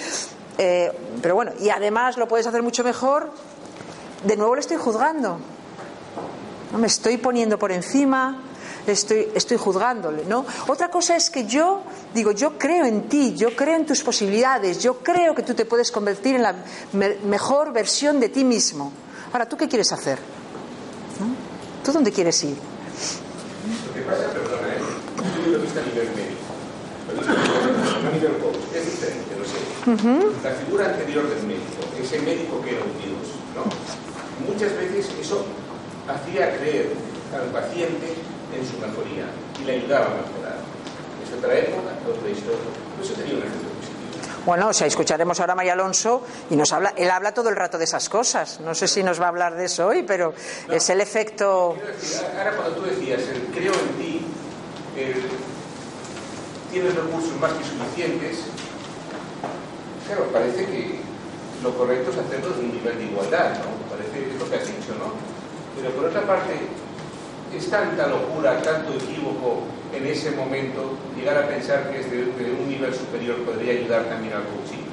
Eh, pero bueno, y además lo puedes hacer mucho mejor. De nuevo le estoy juzgando. ¿no? Me estoy poniendo por encima, estoy, estoy juzgándole, ¿no? Otra cosa es que yo digo, yo creo en ti, yo creo en tus posibilidades, yo creo que tú te puedes convertir en la me- mejor versión de ti mismo. Ahora, ¿tú qué quieres hacer? ¿No? ¿Tú dónde quieres ir? Lo que pasa, perdona, ¿eh? Yo lo he visto a nivel médico. A nivel coach. Es diferente, lo sé. La figura anterior del médico, ese médico que era un dios, ¿no? Muchas veces eso hacía creer al paciente en su mejoría y le ayudaba a mejorar. Es otra época, otra historia. Eso tenía un efecto positivo. Bueno, o sea, escucharemos ahora a María Alonso y nos habla, él habla todo el rato de esas cosas. No sé si nos va a hablar de eso hoy, pero es el efecto. Decir, ahora cuando tú decías, el creo en ti, el tienes recursos más que suficientes, claro, parece que lo correcto es hacerlo en un nivel de igualdad, ¿no? Parece es lo que has dicho, ¿no? Pero por otra parte, es tanta locura, tanto equívoco en ese momento llegar a pensar que desde, desde un nivel superior podría ayudar también al coaching.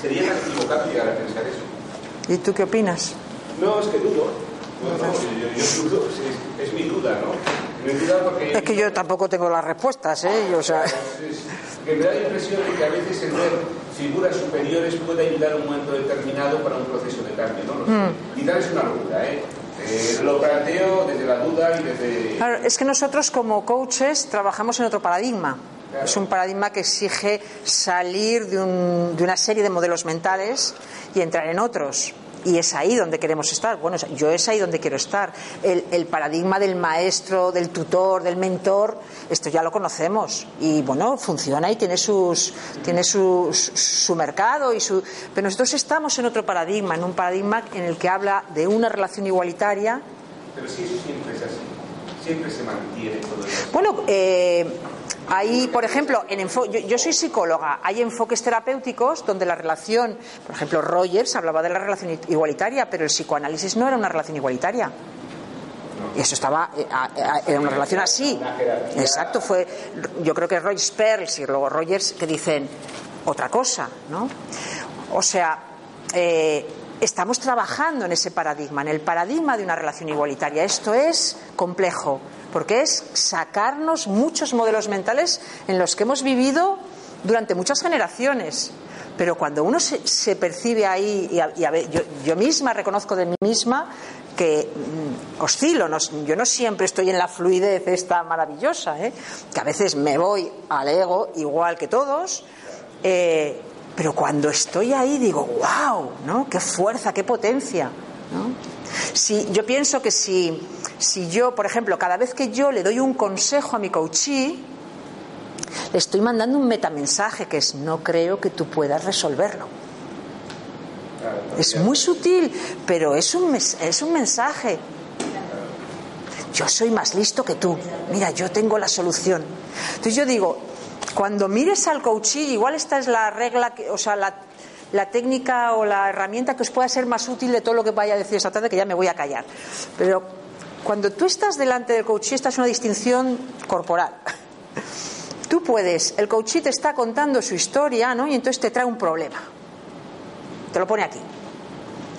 Sería tan equivocado llegar a pensar eso. ¿Y tú qué opinas? No, es que dudo. No, no, yo, yo dudo, es, es mi duda, ¿no? Mi duda porque... Es que yo tampoco tengo las respuestas, ¿eh? Yo, o sea, Es- que me da la impresión de que a veces el ver figuras superiores puede ayudar en un momento determinado para un proceso de cambio, ¿no? Lo sé. Quizás es una locura, ¿eh? Eh, Lo planteo desde la duda y desde... Claro, es que nosotros como coaches trabajamos en otro paradigma. Claro. Es un paradigma que exige salir de, un- de una serie de modelos mentales y entrar en otros. Y es ahí donde queremos estar. Bueno, yo es ahí donde quiero estar. El, el paradigma del maestro, del tutor, del mentor, esto ya lo conocemos. Y bueno, funciona y tiene, sus, tiene su, su- su mercado. y su Pero nosotros estamos en otro paradigma, en un paradigma en el que habla de una relación igualitaria Pero si eso siempre es así, siempre se mantiene todo eso. Bueno, eh, Hay, por ejemplo, en yo, yo soy psicóloga, hay enfoques terapéuticos donde la relación, por ejemplo, Rogers hablaba de la relación igualitaria, pero el psicoanálisis no era una relación igualitaria. Eso estaba, eh, era una relación así. Exacto, fue, yo creo que Rogers Perls y luego Rogers que dicen otra cosa, ¿no? O sea, eh, estamos trabajando en ese paradigma, en el paradigma de una relación igualitaria. Esto es complejo, porque es sacarnos muchos modelos mentales en los que hemos vivido durante muchas generaciones. Pero cuando uno se, percibe ahí, y, a- y yo misma reconozco de mí misma que mm, oscilo, no- yo no siempre estoy en la fluidez esta maravillosa, ¿eh? que a veces me voy al ego igual que todos, eh, pero cuando estoy ahí digo, wow, ¿no? Qué fuerza, qué potencia, ¿no? Si, yo pienso que si, si yo, por ejemplo, cada vez que yo le doy un consejo a mi coachee, le estoy mandando un metamensaje que es no creo que tú puedas resolverlo. Es muy sutil, pero es un, mes- es un mensaje. Yo soy más listo que tú. Mira, yo tengo la solución. Entonces yo digo, cuando mires al coachee, igual esta es la regla, que, o sea, la, la técnica o la herramienta que os pueda ser más útil de todo lo que vaya a decir esta tarde, que ya me voy a callar. Pero cuando tú estás delante del coachee, esta es una distinción corporal. Tú puedes, el coachee te está contando su historia, ¿no? Y entonces te trae un problema. Te lo pone aquí.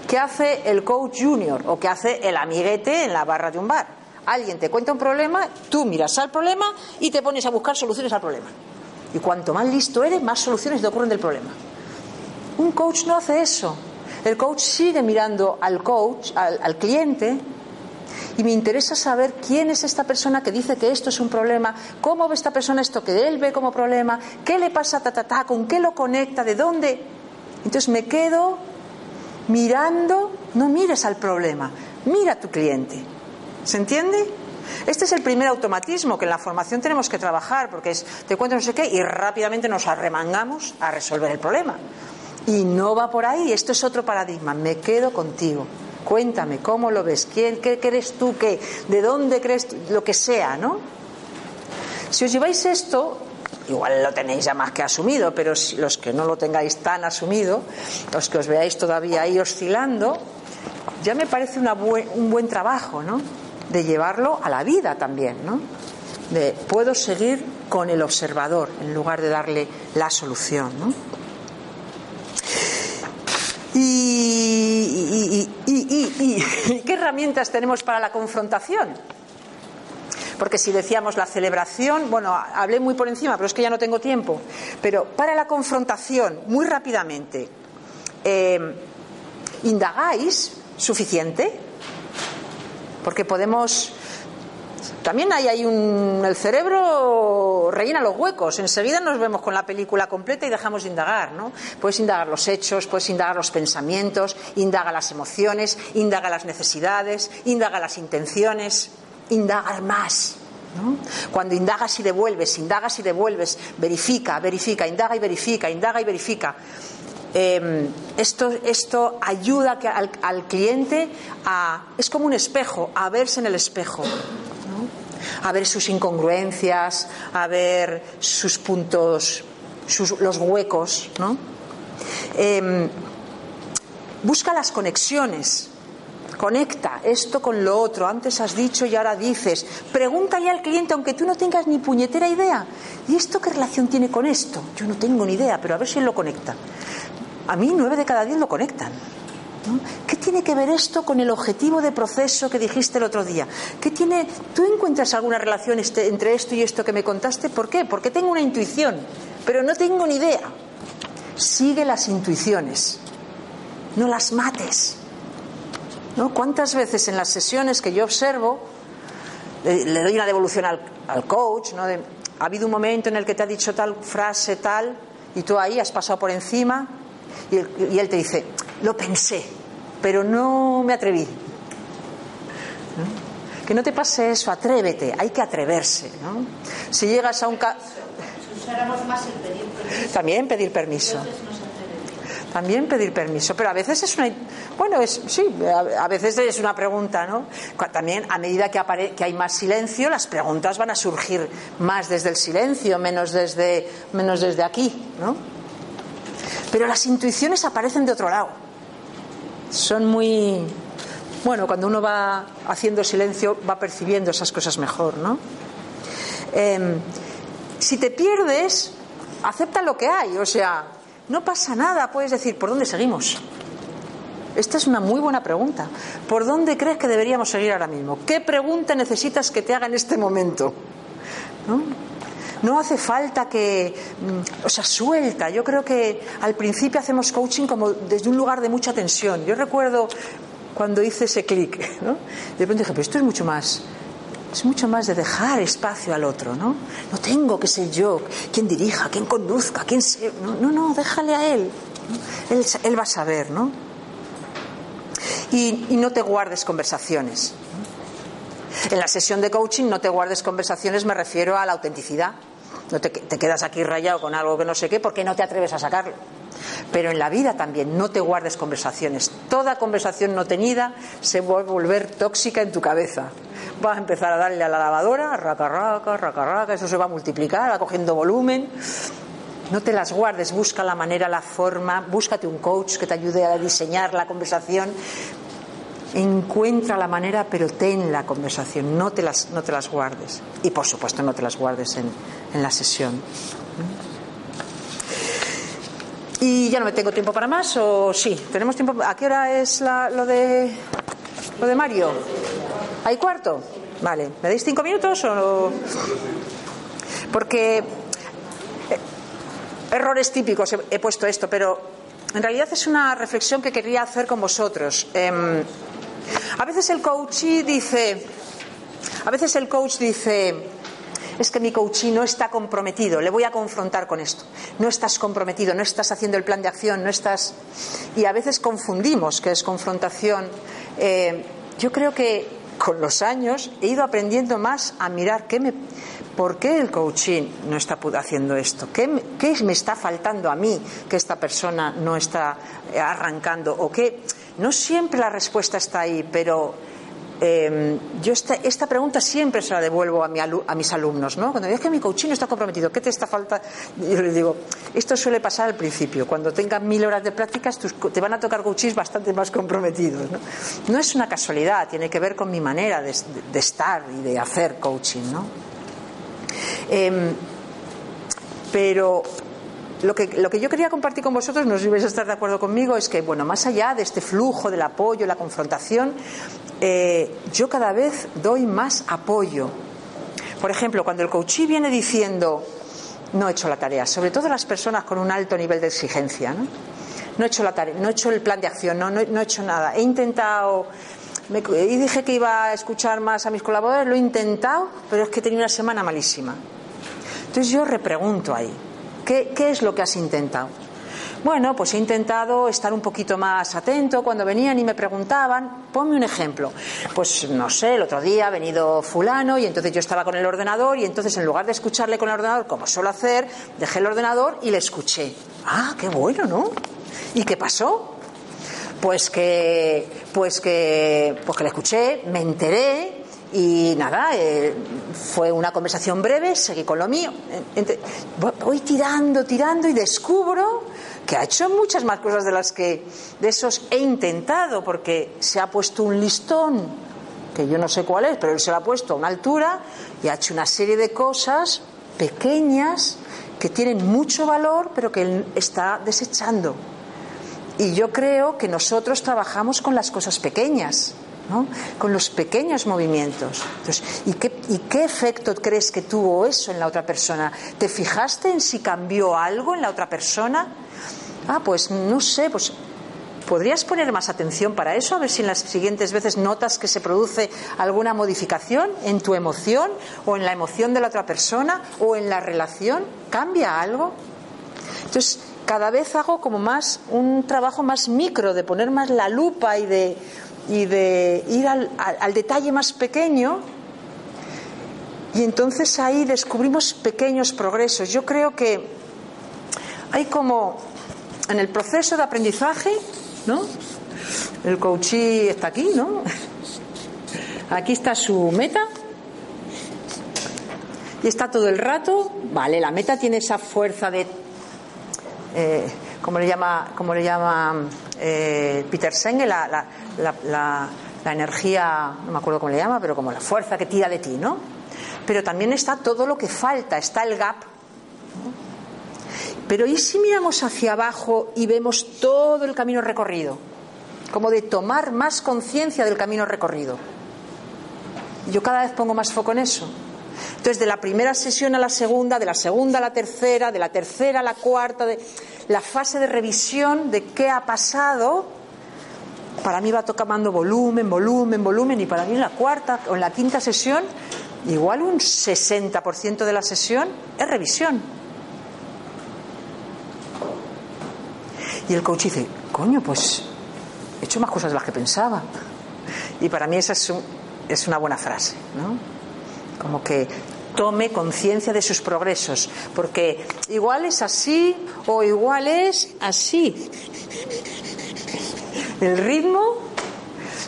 ¿Qué hace el coach junior o qué hace el amiguete en la barra de un bar? Alguien te cuenta un problema, tú miras al problema y te pones a buscar soluciones al problema. Y cuanto más listo eres, más soluciones te ocurren del problema. Un coach no hace eso. El coach sigue mirando al coach, al, cliente, y me interesa saber quién es esta persona que dice que esto es un problema, cómo ve esta persona esto que él ve como problema, qué le pasa ta ta ta, con qué lo conecta, de dónde. Entonces me quedo mirando, no mires al problema, mira a tu cliente. ¿Se entiende? Este es el primer automatismo que en la formación tenemos que trabajar, porque es te cuento no sé qué y rápidamente nos arremangamos a resolver el problema. Y no va por ahí, esto es otro paradigma, me quedo contigo. Cuéntame, ¿cómo lo ves? ¿Quién, qué crees tú? ¿Qué? ¿De dónde crees? Lo que sea, ¿no? Si os lleváis esto, igual lo tenéis ya más que asumido, pero los que no lo tengáis tan asumido, los que os veáis todavía ahí oscilando, ya me parece un buen trabajo, ¿no? De llevarlo a la vida también, ¿no? De puedo seguir con el observador en lugar de darle la solución, ¿no? Y, ¿qué herramientas tenemos para la confrontación? Porque si decíamos la celebración, bueno, hablé muy por encima, pero es que ya no tengo tiempo. Pero para la confrontación, muy rápidamente, eh, ¿indagáis suficiente? Porque podemos. También hay, hay un. El cerebro rellena los huecos. Enseguida nos vemos con la película completa y dejamos de indagar, ¿no? Puedes indagar los hechos, puedes indagar los pensamientos, indaga las emociones, indaga las necesidades, indaga las intenciones, indagar más. ¿no? Cuando indagas y devuelves, indagas y devuelves, verifica, verifica, indaga y verifica, indaga y verifica. Eh, esto, esto ayuda al, al cliente a. Es como un espejo, a verse en el espejo. A ver sus incongruencias, a ver sus puntos, sus, los huecos. ¿no? Eh, busca las conexiones. Conecta esto con lo otro. Antes has dicho y ahora dices. Pregúntale al cliente, aunque tú no tengas ni puñetera idea. ¿Y esto qué relación tiene con esto? Yo no tengo ni idea, pero a ver si él lo conecta. A mí nueve de cada diez lo conectan. ¿Qué tiene que ver esto con el objetivo de proceso que dijiste el otro día? ¿Qué tiene, ¿Tú encuentras alguna relación este- entre esto y esto que me contaste? ¿Por qué? Porque tengo una intuición, pero no tengo ni idea. Sigue las intuiciones, no las mates. ¿Cuántas veces en las sesiones que yo observo le, le doy una devolución al, coach? ¿no? Ha habido un momento en el que te ha dicho tal frase, tal, y tú ahí has pasado por encima, y él te dice, lo pensé, pero no me atreví. ¿No? Que no te pase eso, atrévete, hay que atreverse. ¿no? Si llegas a un... ca- Si usáramos más el pedir permiso, También pedir permiso. también pedir permiso. Pero a veces es una. Bueno, es, sí, a, veces es una pregunta, ¿no? También a medida que, que hay más silencio, las preguntas van a surgir más desde el silencio, menos desde, menos desde aquí, ¿no? Pero las intuiciones aparecen de otro lado. Son muy. Bueno, cuando uno va haciendo silencio, va percibiendo esas cosas mejor, ¿no? Em, si te pierdes, acepta lo que hay, o sea, no pasa nada, puedes decir, ¿por dónde seguimos? Esta es una muy buena pregunta. ¿Por dónde crees que deberíamos seguir ahora mismo? ¿Qué pregunta necesitas que te haga en este momento? ¿No? Hace falta que, mm, o sea, suelta. Yo creo que al principio hacemos coaching como desde un lugar de mucha tensión. Yo recuerdo cuando hice ese clic, ¿no? De pronto dije, pero esto es mucho más, es mucho más de dejar espacio al otro, ¿no? No tengo que ser yo quien dirija, quien conduzca, quien. No, no, déjale a él. él. va a saber, ¿no? Y, no te guardes conversaciones. En la sesión de coaching no te guardes conversaciones, me refiero a la autenticidad. No te, quedas aquí rayado con algo que no sé qué porque no te atreves a sacarlo. Pero en la vida también no te guardes conversaciones. Toda conversación no tenida se va a volver tóxica en tu cabeza. Vas a empezar a darle a la lavadora, raca, raca, raca, raca, eso se va a multiplicar, va cogiendo volumen. No te las guardes, busca la manera, la forma, búscate un coach que te ayude a diseñar la conversación. Encuentra la manera, pero ten la conversación, no te las, no te las guardes. Y por supuesto, no te las guardes en, en la sesión. Y ya no me tengo tiempo para más, o sí, tenemos tiempo. ¿A qué hora es lo de lo de Mario? ¿Hay cuarto? Vale, ¿me dais cinco minutos o Porque eh, errores típicos he, puesto esto, pero en realidad es una reflexión que quería hacer con vosotros. Em, a veces el coach dice, a veces el coach dice, es que mi coaching no está comprometido, le voy a confrontar con esto. No estás comprometido, no estás haciendo el plan de acción, no estás. Y a veces confundimos que es confrontación. Eh, yo creo que con los años he ido aprendiendo más a mirar qué me, por qué el coaching no está haciendo esto, ¿Qué, qué me está faltando a mí que esta persona no está arrancando o qué. No siempre la respuesta está ahí, pero eh, yo esta, esta, pregunta siempre se la devuelvo a, mi a mis alumnos, ¿no? Cuando digo que mi coaching está comprometido, ¿qué te está falta? Yo les digo, esto suele pasar al principio. Cuando tengas mil horas de prácticas, te van a tocar coaches bastante más comprometidos, ¿no? No es una casualidad, tiene que ver con mi manera de, estar y de hacer coaching, ¿no? Em, pero lo que, lo que, yo quería compartir con vosotros, no si vais a estar de acuerdo conmigo, es que, bueno, más allá de este flujo del apoyo, la confrontación, eh, yo cada vez doy más apoyo. Por ejemplo, cuando el coachí viene diciendo, no he hecho la tarea, sobre todo las personas con un alto nivel de exigencia, ¿no? No he hecho la tarea, no he hecho el plan de acción, no, no, he hecho nada. He intentado, y dije que iba a escuchar más a mis colaboradores, lo he intentado, pero es que he tenido una semana malísima. Entonces yo repregunto ahí, ¿qué, es lo que has intentado? Bueno, pues he intentado estar un poquito más atento cuando venían y me preguntaban, ponme un ejemplo. Pues no sé, el otro día ha venido fulano y entonces yo estaba con el ordenador y entonces en lugar de escucharle con el ordenador, como suelo hacer, dejé el ordenador y le escuché. Ah, qué bueno, ¿no? ¿Y qué pasó? Pues que, pues que, pues que le escuché, me enteré y nada, eh, fue una conversación breve, seguí con lo mío. Voy tirando, tirando y descubro que ha hecho muchas más cosas de las que de esos he intentado, porque se ha puesto un listón, que yo no sé cuál es, pero él se lo ha puesto a una altura y ha hecho una serie de cosas pequeñas que tienen mucho valor, pero que él está desechando. Y yo creo que nosotros trabajamos con las cosas pequeñas, con los pequeños movimientos. ¿y, qué, ¿Y qué efecto crees que tuvo eso en la otra persona? ¿Te fijaste en si cambió algo en la otra persona? Ah, pues no sé, pues ¿podrías poner más atención para eso? A ver si en las siguientes veces notas que se produce alguna modificación en tu emoción o en la emoción de la otra persona o en la relación. ¿Cambia algo? Entonces, cada vez hago como más un trabajo más micro, de poner más la lupa y de, y de ir al, al detalle más pequeño. Y entonces ahí descubrimos pequeños progresos. Yo creo que hay como en el proceso de aprendizaje, ¿no? El coachí está aquí, ¿no? Aquí está su meta. Y está todo el rato, vale, la meta tiene esa fuerza de, eh, como le llama, como le llama eh, Peter Senge, la, energía, no me acuerdo cómo le llama, pero como la fuerza que tira de ti, ¿no? Pero también está todo lo que falta, está el gap. Pero ¿y si miramos hacia abajo y vemos todo el camino recorrido? Como de tomar más conciencia del camino recorrido. Yo cada vez pongo más foco en eso. Entonces, de la primera sesión a la segunda, de la segunda a la tercera, de la tercera a la cuarta, de la fase de revisión de qué ha pasado, para mí va tomando volumen, volumen, volumen, y para mí en la cuarta o en la quinta sesión, igual un 60% de la sesión es revisión. Y el coach dice, coño, pues he hecho más cosas de las que pensaba. Y para mí esa es, un, es una buena frase, ¿no? Como que tome conciencia de sus progresos, porque igual es así o igual es así. El ritmo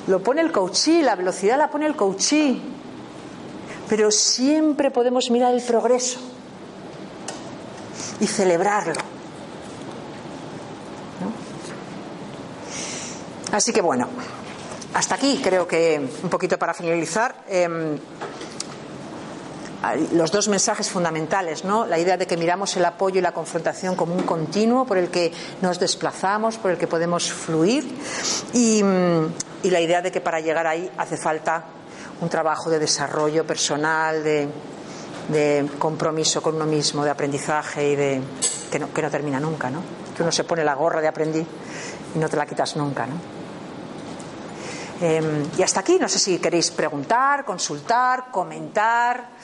lo pone el coachí, la velocidad la pone el coachí, pero siempre podemos mirar el progreso y celebrarlo. Así que bueno, hasta aquí creo que un poquito para finalizar. Eh, los dos mensajes fundamentales, ¿no? La idea de que miramos el apoyo y la confrontación como un continuo por el que nos desplazamos, por el que podemos fluir, y, y la idea de que para llegar ahí hace falta un trabajo de desarrollo personal, de, compromiso con uno mismo, de aprendizaje y de que no, termina nunca, ¿no? Que uno se pone la gorra de aprendiz y no te la quitas nunca, ¿no? Eh, y hasta aquí, no sé si queréis preguntar, consultar, comentar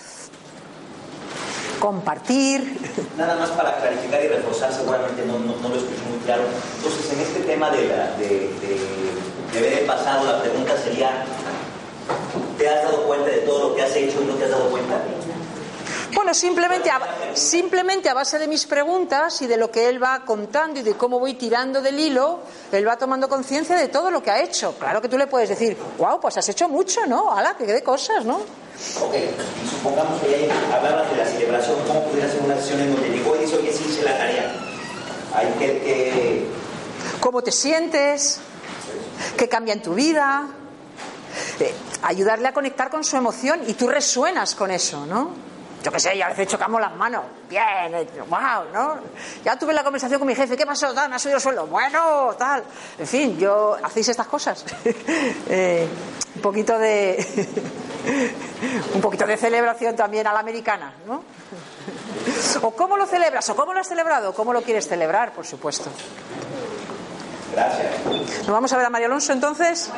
compartir. Nada más para clarificar y reforzar, seguramente no, no, no lo escuché muy claro. Entonces, en este tema de, la, de, de, de haber pasado, la pregunta sería, ¿te has dado cuenta de todo lo que has hecho y no te has dado cuenta? Bueno, simplemente a, simplemente a base de mis preguntas y de lo que él va contando y de cómo voy tirando del hilo, él va tomando conciencia de todo lo que ha hecho. Claro que tú le puedes decir, wow, pues has hecho mucho, ¿no? ¡Hala, que de cosas, ¿no? Ok, y supongamos que ya hablabas de la celebración, ¿cómo pudiera ser una sesión en donde llegó y dice, oye, sí hice la tarea? Hay que. ¿Cómo te sientes? ¿Qué cambia en tu vida? Eh, ayudarle a conectar con su emoción y tú resuenas con eso, ¿no? Yo qué sé, y a veces chocamos las manos. Bien, wow, ¿no? Ya tuve la conversación con mi jefe, ¿qué pasó? Me ha subido el sueldo. Bueno, tal. En fin, yo hacéis estas cosas. eh, un poquito de un poquito de celebración también a la americana, ¿no? ¿O cómo lo celebras? ¿O cómo lo has celebrado? ¿Cómo lo quieres celebrar, por supuesto? Gracias. ¿Nos vamos a ver a María Alonso entonces?